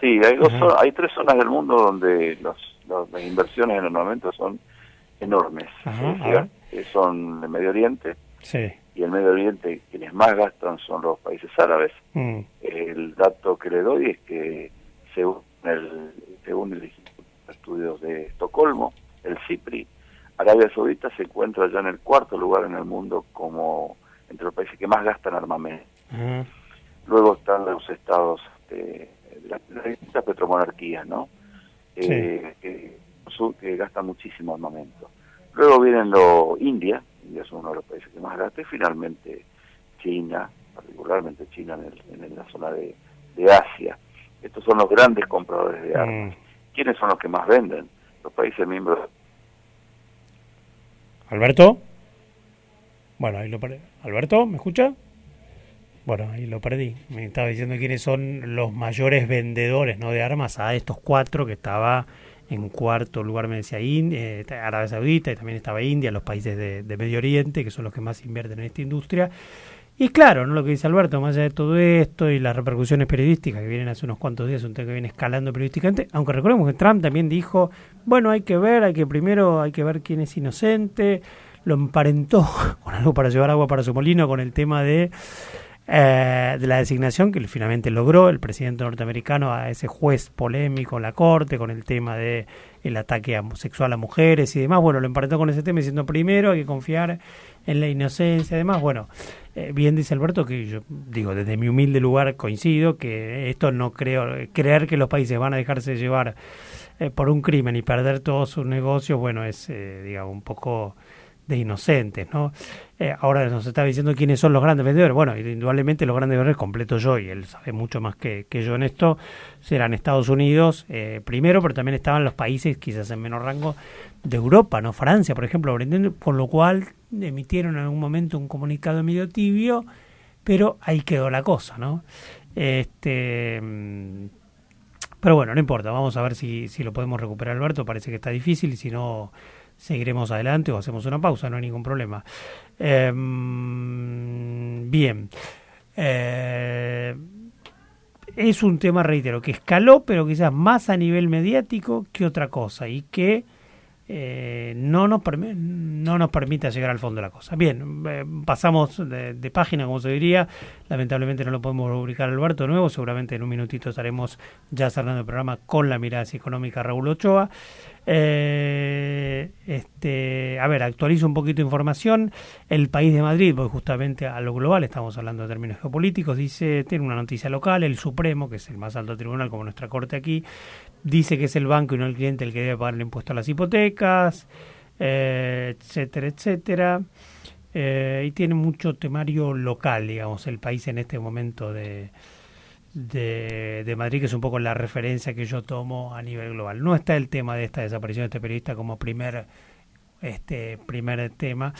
Speaker 18: Sí, hay, dos hay tres zonas del mundo donde los, los- las inversiones en armamento son enormes.
Speaker 3: Ajá,
Speaker 18: que son el Medio Oriente,
Speaker 3: Sí.
Speaker 18: Y el Medio Oriente quienes más gastan son los países árabes.
Speaker 3: Mm.
Speaker 18: El dato que le doy es que según el, según el Instituto de Estudios de Estocolmo, el CIPRI, Arabia Saudita se encuentra ya en el cuarto lugar en el mundo como entre los países que más gastan armamento. Luego están los estados de, de las, distintas petromonarquías, ¿no? Eh, que, que gastan muchísimo armamento. Luego vienen los India, India es uno de los países que más gasta, y finalmente China, particularmente China en, el- en la zona de, de Asia. Estos son los grandes compradores de armas. ¿Quiénes son los que más venden? Los países miembros.
Speaker 3: Alberto. Bueno, ahí lo perdí. Alberto, ¿me escucha? Bueno, ahí lo perdí. Me estaba diciendo quiénes son los mayores vendedores ¿no? de armas a estos cuatro que estaba en cuarto lugar, me decía India, eh, Arabia Saudita y también estaba India, los países de, de Medio Oriente, que son los que más invierten en esta industria. Y claro, ¿no? lo que dice Alberto, más allá de todo esto y las repercusiones periodísticas que vienen hace unos cuantos días, un tema que viene escalando periodísticamente, aunque recordemos que Trump también dijo, bueno, hay que ver, hay que primero, hay que ver quién es inocente, lo emparentó con algo para llevar agua para su molino con el tema de, eh, de la designación que finalmente logró el presidente norteamericano a ese juez polémico en la corte con el tema de el ataque sexual a mujeres y demás. Bueno, lo emparentó con ese tema diciendo primero hay que confiar en la inocencia y demás. Bueno, eh, bien dice Alberto que yo digo desde mi humilde lugar coincido que esto no creo creer que los países van a dejarse llevar eh, por un crimen y perder todos sus negocios, bueno, es digamos un poco de inocentes, ¿no? Eh, ahora nos está diciendo quiénes son los grandes vendedores. Bueno, indudablemente los grandes vendedores, completo yo, y él sabe mucho más que, yo en esto, serán Estados Unidos eh, primero, pero también estaban los países, quizás en menor rango, de Europa, ¿no? Francia, por ejemplo, con lo cual emitieron en algún momento un comunicado medio tibio, pero ahí quedó la cosa, ¿no? Este. mm, Pero bueno, no importa, vamos a ver si, si lo podemos recuperar, Alberto. Parece que está difícil y si no, seguiremos adelante o hacemos una pausa, no hay ningún problema. Eh, bien. Eh, es un tema, reitero, que escaló, pero quizás más a nivel mediático que otra cosa y que eh, no, nos no nos permite llegar al fondo de la cosa. Bien, eh, pasamos de, página, como se diría. Lamentablemente no lo podemos rubricar Alberto de nuevo. Seguramente en un minutito estaremos ya cerrando el programa con la mirada económica Raúl Ochoa. Eh, este, a ver, actualizo un poquito de información. El país de Madrid, voy justamente a lo global, estamos hablando de términos geopolíticos, dice, tiene una noticia local, el Supremo, que es el más alto tribunal como nuestra corte aquí, dice que es el banco y no el cliente el que debe pagar el impuesto a las hipotecas, eh, etcétera, etcétera. Eh, y tiene mucho temario local, digamos, el país en este momento de, de, de Madrid, que es un poco la referencia que yo tomo a nivel global. No está el tema de esta desaparición de este periodista como primer este primer tema.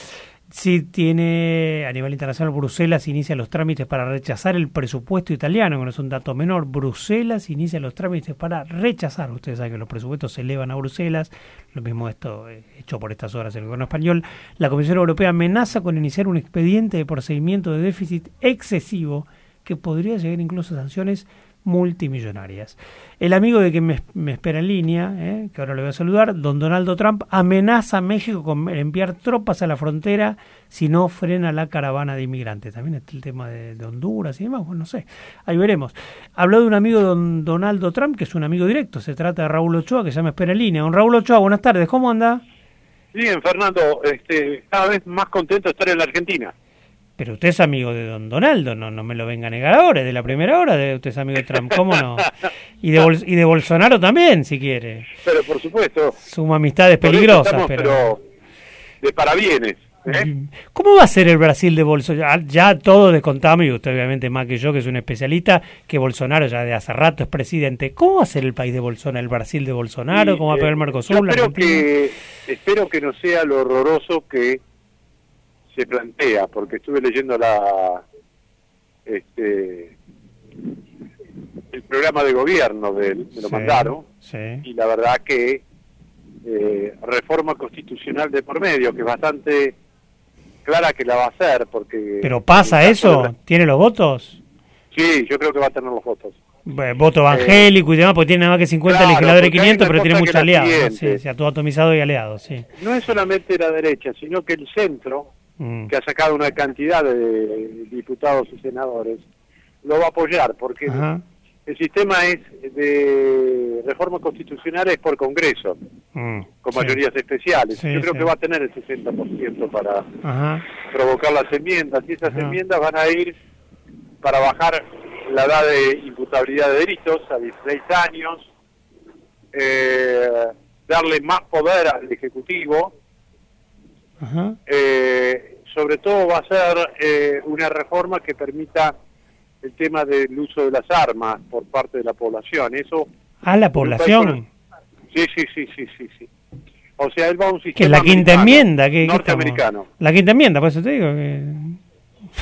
Speaker 3: Sí tiene a nivel internacional Bruselas inicia los trámites para rechazar el presupuesto italiano, que no es un dato menor. Bruselas inicia los trámites para rechazar. Ustedes saben que los presupuestos se elevan a Bruselas. Lo mismo esto eh, hecho por estas horas el gobierno español. La Comisión Europea amenaza con iniciar un expediente de procedimiento de déficit excesivo que podría llegar incluso a sanciones multimillonarias. El amigo de me, me espera en línea, eh, que ahora le voy a saludar, don Donaldo Trump, amenaza a México con enviar tropas a la frontera si no frena la caravana de inmigrantes. También está el tema de, de Honduras y demás, bueno, no sé, ahí veremos. Habló de un amigo de don Donaldo Trump, que es un amigo directo, se trata de Raúl Ochoa, que ya me espera en línea. Don Raúl Ochoa, buenas tardes, ¿cómo anda?
Speaker 19: Bien, Fernando, este, cada vez más contento de estar en la Argentina.
Speaker 3: Pero usted es amigo de don Donaldo, no, no me lo venga a negar ahora, es de la primera hora de usted es amigo de Trump, ¿cómo no? Y de, Bol- y de Bolsonaro también, si quiere.
Speaker 19: Pero por supuesto.
Speaker 3: Suma amistades peligrosas,
Speaker 19: estamos,
Speaker 3: pero...
Speaker 19: de parabienes.
Speaker 3: ¿Cómo va a ser el Brasil de Bolsonaro? Ya todos descontamos, y usted obviamente más que yo, que es un especialista, que Bolsonaro ya de hace rato es presidente. ¿Cómo va a ser el país de Bolsonaro, el Brasil de Bolsonaro? ¿Cómo va a pegar el Mercosur?
Speaker 19: Espero que, espero que no sea lo horroroso que se plantea, porque estuve leyendo la este el programa de gobierno del me lo
Speaker 3: Sí,
Speaker 19: mandaron
Speaker 3: sí.
Speaker 19: y la verdad que eh, reforma constitucional de por medio que es bastante clara que la va a hacer porque
Speaker 3: ¿Pero pasa
Speaker 19: de
Speaker 3: eso? ¿Tiene los votos?
Speaker 19: sí yo creo que va a tener los votos
Speaker 3: Bueno, voto evangélico y demás, porque tiene nada más que 50
Speaker 19: claro,
Speaker 3: legisladores
Speaker 19: porque hay
Speaker 3: 500,
Speaker 19: una
Speaker 3: pero tiene muchos aliados. Sí, se ha todo atomizado y aliados, sí.
Speaker 19: no es solamente la derecha sino que el centro
Speaker 3: Mm.
Speaker 19: que ha sacado una cantidad de diputados y senadores, lo va a apoyar, porque
Speaker 3: Ajá.
Speaker 19: el sistema es de reforma constitucional es por Congreso,
Speaker 3: Mm,
Speaker 19: con
Speaker 3: sí.
Speaker 19: mayorías especiales.
Speaker 3: Sí,
Speaker 19: Yo creo
Speaker 3: sí.
Speaker 19: que va a tener el 60% para
Speaker 3: Ajá.
Speaker 19: provocar las enmiendas, y esas
Speaker 3: Ajá.
Speaker 19: enmiendas van a ir para bajar la edad de imputabilidad de delitos a 16 años, eh, darle más poder al Ejecutivo,
Speaker 3: Ajá.
Speaker 19: eh, sobre todo va a ser eh, una reforma que permita el tema del uso de las armas por parte de la población. Eso
Speaker 3: A la
Speaker 19: un país
Speaker 3: población.
Speaker 19: Sí, sí, sí, sí, sí, sí. O sea, él va a un sistema
Speaker 3: Que es la quinta enmienda. que
Speaker 19: norteamericano.
Speaker 3: La quinta enmienda, por eso te digo. Que...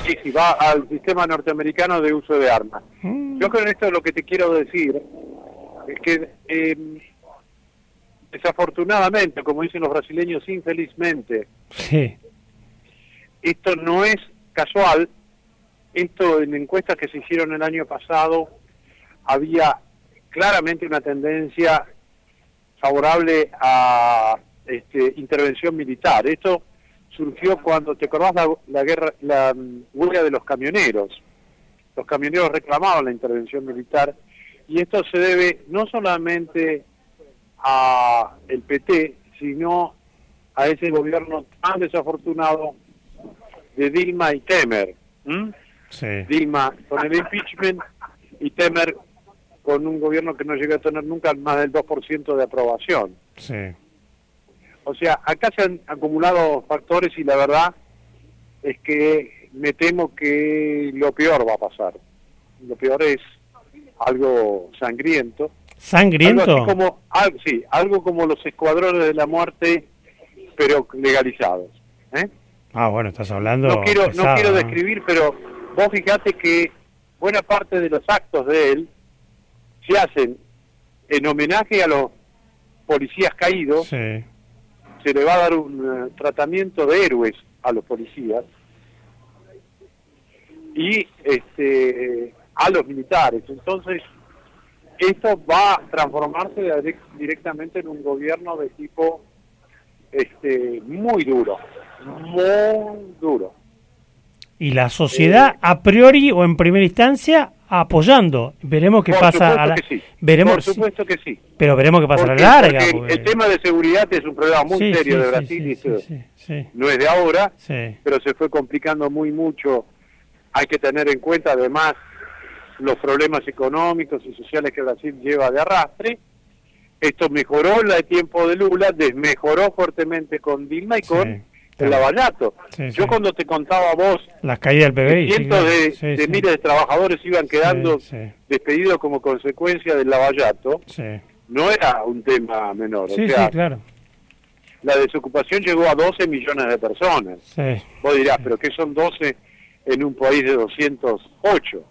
Speaker 19: Sí, sí, va al sistema norteamericano de uso de armas.
Speaker 3: Mm.
Speaker 19: Yo con esto lo que te quiero decir es que eh, desafortunadamente, como dicen los brasileños, infelizmente,
Speaker 3: Sí.
Speaker 19: esto no es casual. Esto en encuestas que se hicieron el año pasado había claramente una tendencia favorable a este, intervención militar. Esto surgió cuando, ¿te acordás la, la guerra, la mm, huelga de los camioneros? Los camioneros reclamaban la intervención militar y esto se debe no solamente a el PT, sino a ese gobierno tan desafortunado de Dilma y Temer. Dilma con el impeachment y Temer con un gobierno que no llegó a tener nunca más del 2% de aprobación.
Speaker 3: Sí.
Speaker 19: O sea, acá se han acumulado factores y la verdad es que me temo que lo peor va a pasar. Lo peor es algo sangriento.
Speaker 3: ¿Sangriento?
Speaker 19: Algo así como, al- sí, algo como los escuadrones de la muerte, pero legalizados. ¿eh?
Speaker 3: Ah, bueno, estás hablando.
Speaker 19: no quiero no quiero
Speaker 3: ¿no?
Speaker 19: describir pero vos fijate que buena parte de los actos de él se hacen en homenaje a los policías caídos
Speaker 3: Sí.
Speaker 19: se le va a dar un eh, tratamiento de héroes a los policías y este a los militares entonces esto va a transformarse direct- directamente en un gobierno de tipo este muy duro muy duro
Speaker 3: Y la sociedad, a priori o en primera instancia, apoyando. Veremos qué pasa a la...
Speaker 19: que sí.
Speaker 3: Veremos,
Speaker 19: Por supuesto que sí.
Speaker 3: Pero veremos qué pasa a
Speaker 19: ¿Por
Speaker 3: la larga.
Speaker 19: Porque el tema de seguridad es un problema muy
Speaker 3: Sí,
Speaker 19: serio
Speaker 3: sí,
Speaker 19: de Brasil y no es de ahora, pero se fue complicando muy mucho. Hay que tener en cuenta además los problemas económicos y sociales que Brasil lleva de arrastre. Esto mejoró en el tiempo de Lula, desmejoró fuertemente con Dilma y con el Lavallato.
Speaker 3: Sí,
Speaker 19: Yo
Speaker 3: sí.
Speaker 19: cuando te contaba vos
Speaker 3: Las caídas del PBI.
Speaker 19: cientos
Speaker 3: claro.
Speaker 19: de, de miles de trabajadores iban quedando despedidos como consecuencia del Lavallato, no era un tema menor.
Speaker 3: sí,
Speaker 19: o sea,
Speaker 3: sí, claro.
Speaker 19: la desocupación llegó a 12 millones de personas.
Speaker 3: Sí,
Speaker 19: Vos dirás, pero ¿qué son 12 en un país de 208?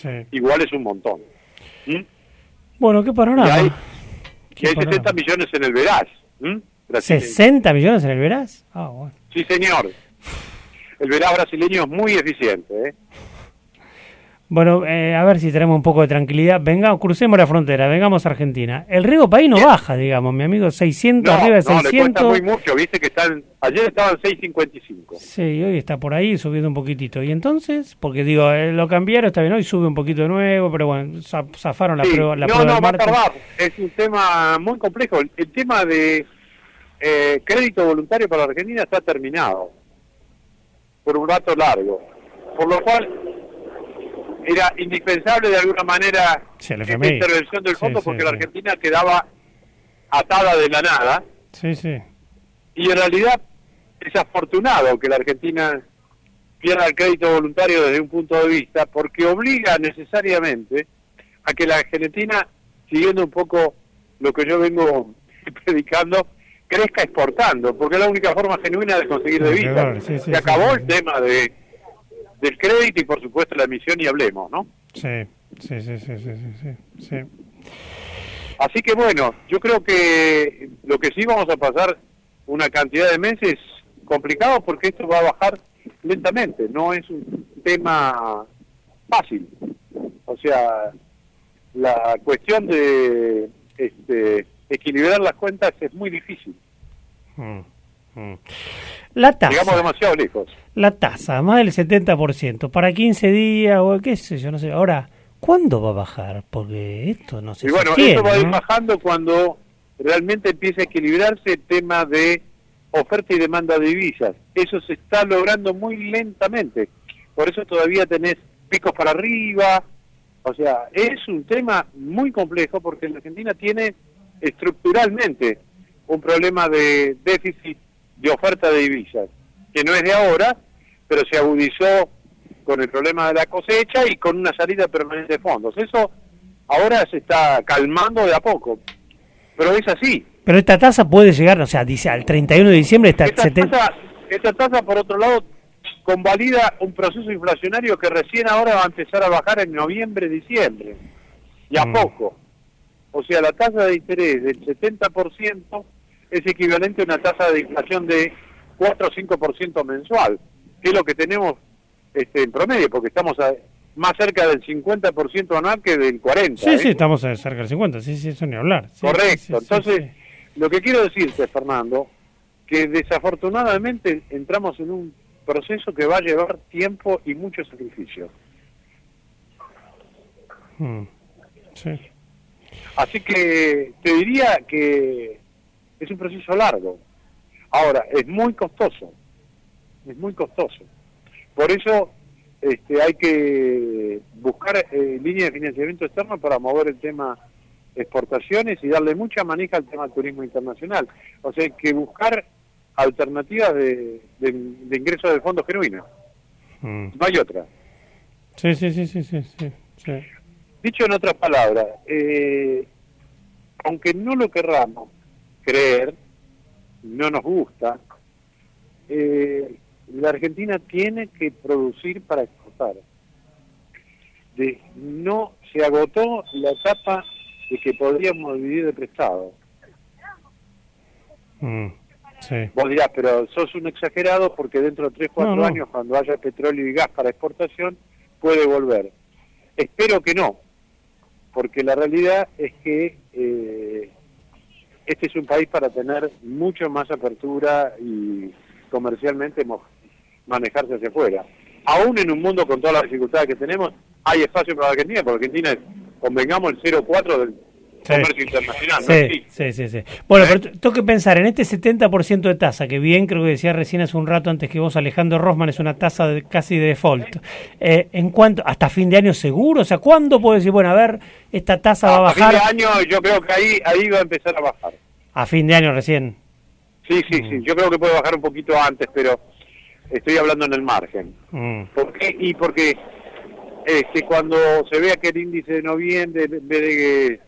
Speaker 3: Sí.
Speaker 19: Igual es un montón. ¿Mm?
Speaker 3: Bueno, qué panorama.
Speaker 19: Y hay,
Speaker 3: Qué
Speaker 19: y hay
Speaker 3: panorama.
Speaker 19: 60 millones en el Verás. ¿Mm? Brasileño.
Speaker 3: ¿60 millones en el Verás? Ah, bueno.
Speaker 19: Sí, señor. El Verás brasileño es muy eficiente. ¿eh?
Speaker 3: Bueno, eh, a ver si tenemos un poco de tranquilidad. Venga, crucemos la frontera, vengamos a Argentina. El riego país no baja, digamos, mi amigo, 600,
Speaker 19: No,
Speaker 3: arriba de
Speaker 19: no, le cuesta
Speaker 3: 600.
Speaker 19: muy mucho. Viste que están, ayer estaban 6.55.
Speaker 3: Sí, hoy está por ahí subiendo un poquitito. ¿Y entonces? Porque digo, eh, lo cambiaron, está bien, hoy sube un poquito de nuevo, pero bueno, za- zafaron la
Speaker 19: Sí,
Speaker 3: prueba, la
Speaker 19: no,
Speaker 3: prueba
Speaker 19: no, va a tardar. Es un tema muy complejo. El, el tema de eh, crédito voluntario para la Argentina está terminado por un rato largo. Por lo cual era indispensable de alguna manera
Speaker 3: Sí,
Speaker 19: esta intervención del fondo
Speaker 3: sí,
Speaker 19: porque la. Argentina quedaba atada de la nada
Speaker 3: Sí, sí.
Speaker 19: y en realidad desafortunado que la Argentina pierda el crédito voluntario desde un punto de vista, porque obliga necesariamente a que la Argentina, siguiendo un poco lo que yo vengo predicando, crezca exportando, porque es la única forma genuina de conseguir
Speaker 3: sí,
Speaker 19: Se acabó el tema de del crédito y por supuesto la emisión y hablemos, ¿no?
Speaker 3: Sí, sí, sí, sí, sí, sí, sí, sí.
Speaker 19: Así que bueno, yo creo que lo que sí vamos a pasar una cantidad de meses complicado porque esto va a bajar lentamente, no es un tema fácil. O sea, la cuestión de este, equilibrar las cuentas es muy difícil.
Speaker 3: Mm, mm. La tasa.
Speaker 19: Llegamos demasiado lejos.
Speaker 3: La tasa, más del 70%, para 15 días o qué sé yo, no sé. Ahora, ¿cuándo va a bajar? Porque esto no se
Speaker 19: Y bueno,
Speaker 3: sostiene,
Speaker 19: eso va a ir
Speaker 3: ¿no?
Speaker 19: bajando cuando realmente empiece a equilibrarse el tema de oferta y demanda de divisas. Eso se está logrando muy lentamente. Por eso todavía tenés picos para arriba. O sea, es un tema muy complejo porque la Argentina tiene estructuralmente un problema de déficit de oferta de divisas, que no es de ahora, pero se agudizó con el problema de la cosecha y con una salida permanente de fondos. Eso ahora se está calmando de a poco, pero es así.
Speaker 3: Pero esta tasa puede llegar, o sea, dice al 31 de diciembre está
Speaker 19: Esta tasa, esta tasa, por otro lado, convalida un proceso inflacionario que recién ahora va a empezar a bajar en noviembre, diciembre, y a
Speaker 3: Mm.
Speaker 19: poco. O sea, la tasa de interés del 70% es equivalente a una tasa de inflación de 4 o 5% mensual, que es lo que tenemos este, en promedio, porque estamos a- más cerca del 50% anual que del 40%.
Speaker 3: Sí,
Speaker 19: ¿eh?
Speaker 3: sí, estamos eh, cerca del 50, sí, sí, eso ni hablar. Sí,
Speaker 19: Correcto.
Speaker 3: sí,
Speaker 19: Entonces, lo que quiero decirte, Fernando, que desafortunadamente entramos en un proceso que va a llevar tiempo y mucho sacrificio.
Speaker 3: Mm, sí.
Speaker 19: Así que te diría que es un proceso largo. Ahora, es muy costoso. Es muy costoso. Por eso este, hay que buscar eh, líneas de financiamiento externo para mover el tema exportaciones y darle mucha manija al tema turismo internacional. O sea, hay que buscar alternativas de, de, de ingreso de fondos genuinos.
Speaker 3: Mm.
Speaker 19: No hay otra.
Speaker 3: Sí, sí, sí, sí, sí, sí, sí.
Speaker 19: Dicho en otras palabras, eh, aunque no lo querramos creer, no nos gusta, eh, la Argentina tiene que producir para exportar. De, no se agotó la etapa de que podríamos vivir de prestado.
Speaker 3: Mm, sí.
Speaker 19: Vos dirás, pero sos un exagerado porque dentro de 3, 4
Speaker 3: No, no.
Speaker 19: años, cuando haya petróleo y gas para exportación, puede volver. Espero que no, porque la realidad es que eh, este es un país para tener mucho más apertura y comercialmente mo- manejarse hacia afuera. Aún en un mundo con todas las dificultades que tenemos, hay espacio para Argentina, porque Argentina es, convengamos, el 0,4 del
Speaker 3: Sí.
Speaker 19: comercio internacional. ¿no?
Speaker 3: Sí, sí, sí, sí. Bueno, pero t- tengo que pensar en este 70% de tasa, que bien creo que decía recién hace un rato antes que vos, Alejandro Rosman, es una tasa de, casi de default. Eh, ¿En cuanto ¿Hasta fin de año seguro? O sea, ¿cuándo puedo decir, bueno, a ver, esta tasa va a
Speaker 19: A fin
Speaker 3: bajar?
Speaker 19: de año yo creo que ahí, ahí va a empezar a bajar.
Speaker 3: A fin de año recién.
Speaker 19: Sí, sí, sí. Yo creo que puede bajar un poquito antes, pero estoy hablando en el margen.
Speaker 3: Mm.
Speaker 19: ¿Por qué? Y porque este, cuando se vea que el índice de noviembre, en vez de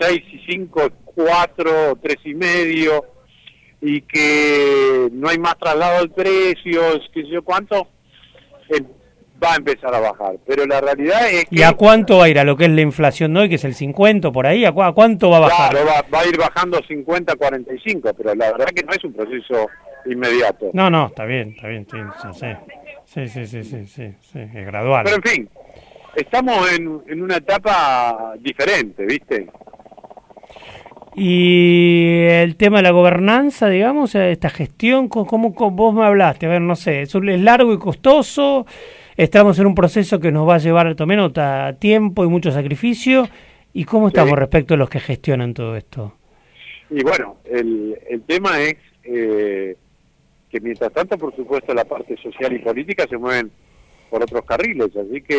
Speaker 19: 6 y 5, 4, 3 y medio, y que no hay más traslado de precios, qué sé yo cuánto, eh, va a empezar a bajar. Pero la realidad es que...
Speaker 3: ¿Y a cuánto va a ir? ¿A lo que es la inflación de hoy, que es el 50 por ahí? ¿A, cu- a cuánto va a bajar?
Speaker 19: Claro, va, va a ir bajando 50, 45, pero la verdad que no es un proceso inmediato.
Speaker 3: No, no, está bien, está bien, sí, sí, sí, sí, sí, sí, es gradual.
Speaker 19: Pero en fin, estamos en, en una etapa diferente, ¿viste?
Speaker 3: Y el tema de la gobernanza, digamos, esta gestión, ¿cómo, ¿cómo, vos me hablaste? A ver, no sé, es largo y costoso, estamos en un proceso que nos va a llevar, tomé nota, tiempo y mucho sacrificio. ¿Y cómo estamos sí. respecto a los que gestionan todo esto?
Speaker 19: Y bueno, el, el tema es eh, que mientras tanto, por supuesto, la parte social y política se mueven por otros carriles, así que...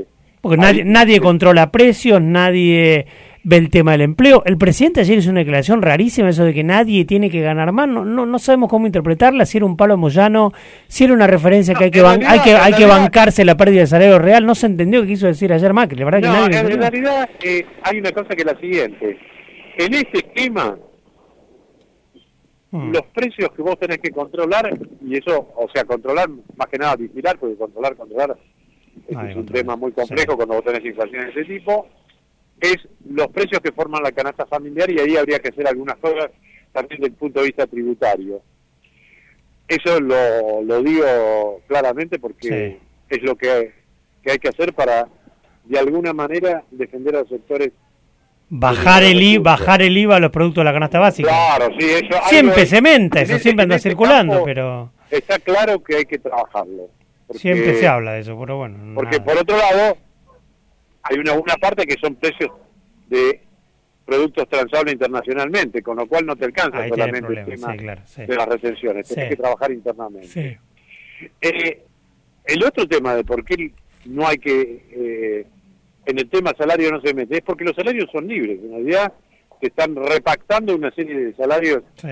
Speaker 19: eh,
Speaker 3: Porque nadie, nadie controla precios, nadie ve el tema del empleo. El presidente ayer hizo una declaración rarísima, eso de que nadie tiene que ganar más. No, no, no sabemos cómo interpretarla, si era un palo moyano, si era una referencia que hay que,
Speaker 19: realidad-
Speaker 3: hay que, hay que bancarse la pérdida de salario real. No se entendió qué quiso decir ayer Macri. La verdad que
Speaker 19: No,
Speaker 3: nadie
Speaker 19: en realidad eh, hay una cosa que es la siguiente. En este esquema,
Speaker 3: Mm.
Speaker 19: los precios que vos tenés que controlar, y eso, o sea, controlar, más que nada vigilar, porque controlar, controlar, este es un tema muy complejo cuando vos tenés inflación de ese tipo, es los precios que forman la canasta familiar y ahí habría que hacer algunas cosas también desde el punto de vista tributario. Eso lo, lo digo claramente porque es lo que, que hay que hacer para, de alguna manera, defender a los sectores
Speaker 3: Bajar el, I- bajar el IVA a los productos de la canasta básica.
Speaker 19: Claro, sí, eso.
Speaker 3: Siempre se menta
Speaker 19: en
Speaker 3: eso, siempre anda circulando,
Speaker 19: campo
Speaker 3: pero
Speaker 19: Está claro que hay que trabajarlo. porque-
Speaker 3: siempre se habla de eso, pero bueno.
Speaker 19: Porque
Speaker 3: nada.
Speaker 19: por otro lado, hay una, una parte que son precios de productos transables internacionalmente, con lo cual no te alcanza
Speaker 3: Ahí
Speaker 19: solamente el tema
Speaker 3: sí, claro, sí.
Speaker 19: de las retenciones,
Speaker 3: Sí.
Speaker 19: que trabajar internamente. Eh, el otro tema de por qué no hay que, eh, en el tema salario no se mete, es porque los salarios son libres. En realidad se están repactando una serie de salarios
Speaker 3: Sí,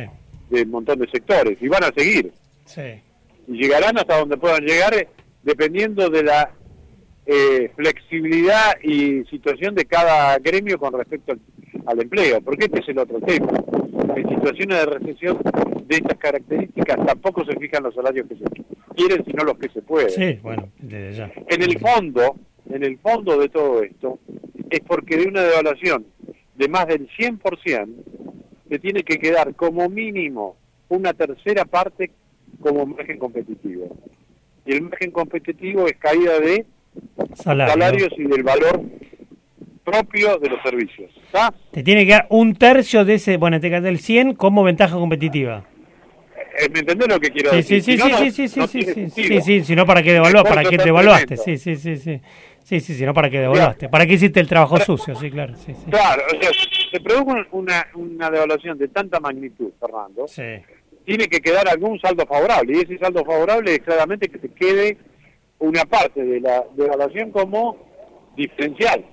Speaker 19: de un montón de sectores y van a seguir.
Speaker 3: sí.
Speaker 19: Y llegarán hasta donde puedan llegar eh, dependiendo de la eh, flexibilidad y situación de cada gremio con respecto al, al empleo, porque este es el otro tema. En situaciones de recesión de estas características tampoco se fijan los salarios que se quieren, sino los que se pueden.
Speaker 3: Sí, bueno, desde ya.
Speaker 19: En el fondo, en el fondo de todo esto, es porque de una devaluación de más del 100%, se tiene que quedar como mínimo una tercera parte como margen competitivo. Y el margen competitivo es caída de
Speaker 3: Salario.
Speaker 19: salarios y del valor propio de los servicios.
Speaker 3: Te tiene que dar un tercio de ese, bueno, te del 100 como ventaja competitiva.
Speaker 19: Eh, ¿Me entendés lo que quiero
Speaker 3: Sí,
Speaker 19: decir?
Speaker 3: sí, sí,
Speaker 19: Si no,
Speaker 3: sí,
Speaker 19: no-
Speaker 3: sí, sí, sí,
Speaker 19: no
Speaker 3: sí, sí, sí, sí, no devaluás,
Speaker 19: El
Speaker 3: para
Speaker 19: costo
Speaker 3: qué
Speaker 19: está
Speaker 3: devaluaste,
Speaker 19: tremendo.
Speaker 3: sí, sí, sí, sí, sí, sí, no para qué devaluaste, para qué hiciste el trabajo sucio, sí, claro, sí, sí.
Speaker 19: Claro, o sea, se produjo una, una devaluación de tanta magnitud, Fernando,
Speaker 3: Sí.
Speaker 19: tiene que quedar algún saldo favorable, y ese saldo favorable es claramente que te quede una parte de la devaluación como diferencial.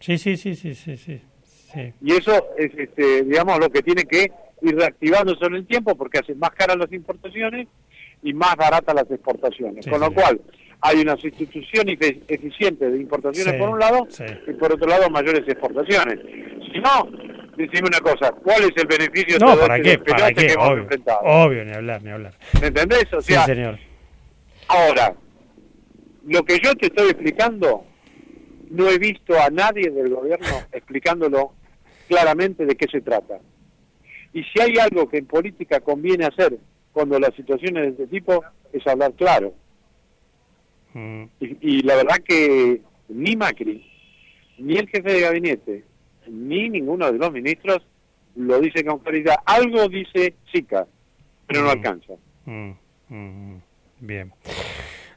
Speaker 3: Sí, sí, sí, sí, sí, sí. sí.
Speaker 19: Y eso es, este, digamos, lo que tiene que ir reactivándose en el tiempo porque hace más caras las importaciones y más baratas las exportaciones.
Speaker 3: Sí,
Speaker 19: Con lo
Speaker 3: sí.
Speaker 19: cual, hay una sustitución eficiente de importaciones
Speaker 3: Sí,
Speaker 19: por un lado
Speaker 3: sí.
Speaker 19: y por otro lado mayores exportaciones. Si no, decime una cosa, ¿cuál es el beneficio
Speaker 3: No,
Speaker 19: de
Speaker 3: ¿para
Speaker 19: este
Speaker 3: qué? ¿Para qué?
Speaker 19: que hemos
Speaker 3: Obvio,
Speaker 19: enfrentado?
Speaker 3: obvio, ni hablar, ni hablar.
Speaker 19: ¿Me entendés? O
Speaker 3: Sí,
Speaker 19: sea,
Speaker 3: señor.
Speaker 19: Ahora, lo que yo te estoy explicando, no he visto a nadie del gobierno explicándolo claramente de qué se trata. Y si hay algo que en política conviene hacer cuando las situaciones de este tipo, es hablar claro.
Speaker 3: Mm.
Speaker 19: Y, y la verdad que ni Macri, ni el jefe de gabinete, ni ninguno de los ministros lo dice con claridad. Algo dice Sica, pero no alcanza.
Speaker 3: Mm, mm, mm. Bien.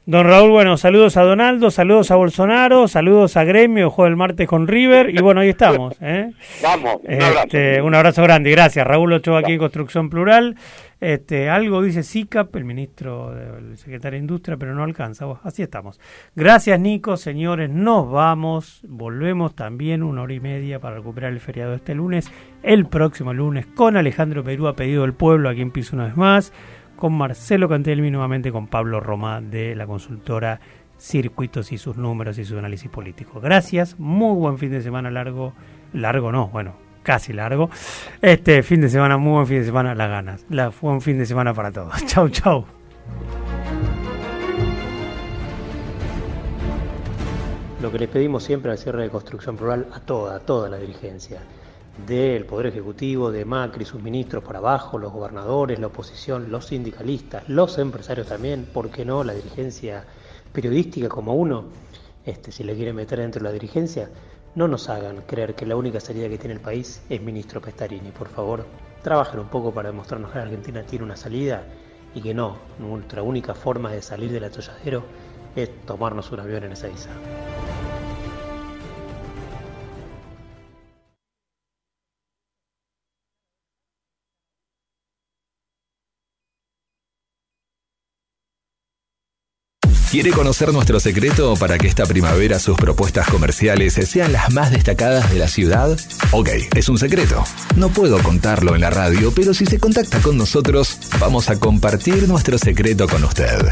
Speaker 3: Don Raúl, bueno, saludos a Donaldo, saludos a Bolsonaro, saludos a Gremio, juego el martes con River, y bueno, ahí estamos. ¿eh?
Speaker 19: Vamos, un abrazo.
Speaker 3: Este, un abrazo grande, gracias. Raúl Ochoa aquí en Construcción Plural. Este, algo dice SICAP, el ministro, el secretario de Industria, pero no alcanza. Así estamos. Gracias, Nico, señores. Nos vamos. Volvemos también una hora y media para recuperar el feriado este lunes. El próximo lunes con Alejandro Perú a pedido del pueblo, aquí en Piso una vez más. Con Marcelo Cantelmi, nuevamente con Pablo Romá de la consultora Circuitos y sus números y su análisis político. Gracias, muy buen fin de semana largo. Largo no, bueno, casi largo. Este fin de semana, muy buen fin de semana, las ganas. La, buen fin de semana para todos. Chau, chau.
Speaker 20: Lo que les pedimos siempre al cierre de Construcción Plural a toda, a toda la dirigencia, del Poder Ejecutivo, de Macri, sus ministros por abajo, los gobernadores, la oposición, los sindicalistas, los empresarios también, ¿por qué no? La dirigencia periodística como uno, este, si le quiere meter dentro de la dirigencia, no nos hagan creer que la única salida que tiene el país es ministro Pestarini, por favor. Trabajen un poco para demostrarnos que la Argentina tiene una salida y que no, nuestra única forma de salir del atolladero es tomarnos un avión en esa isla.
Speaker 21: ¿Quiere conocer nuestro secreto para que esta primavera sus propuestas comerciales sean las más destacadas de la ciudad? Ok, es un secreto. No puedo contarlo en la radio, pero si se contacta con nosotros, vamos a compartir nuestro secreto con usted.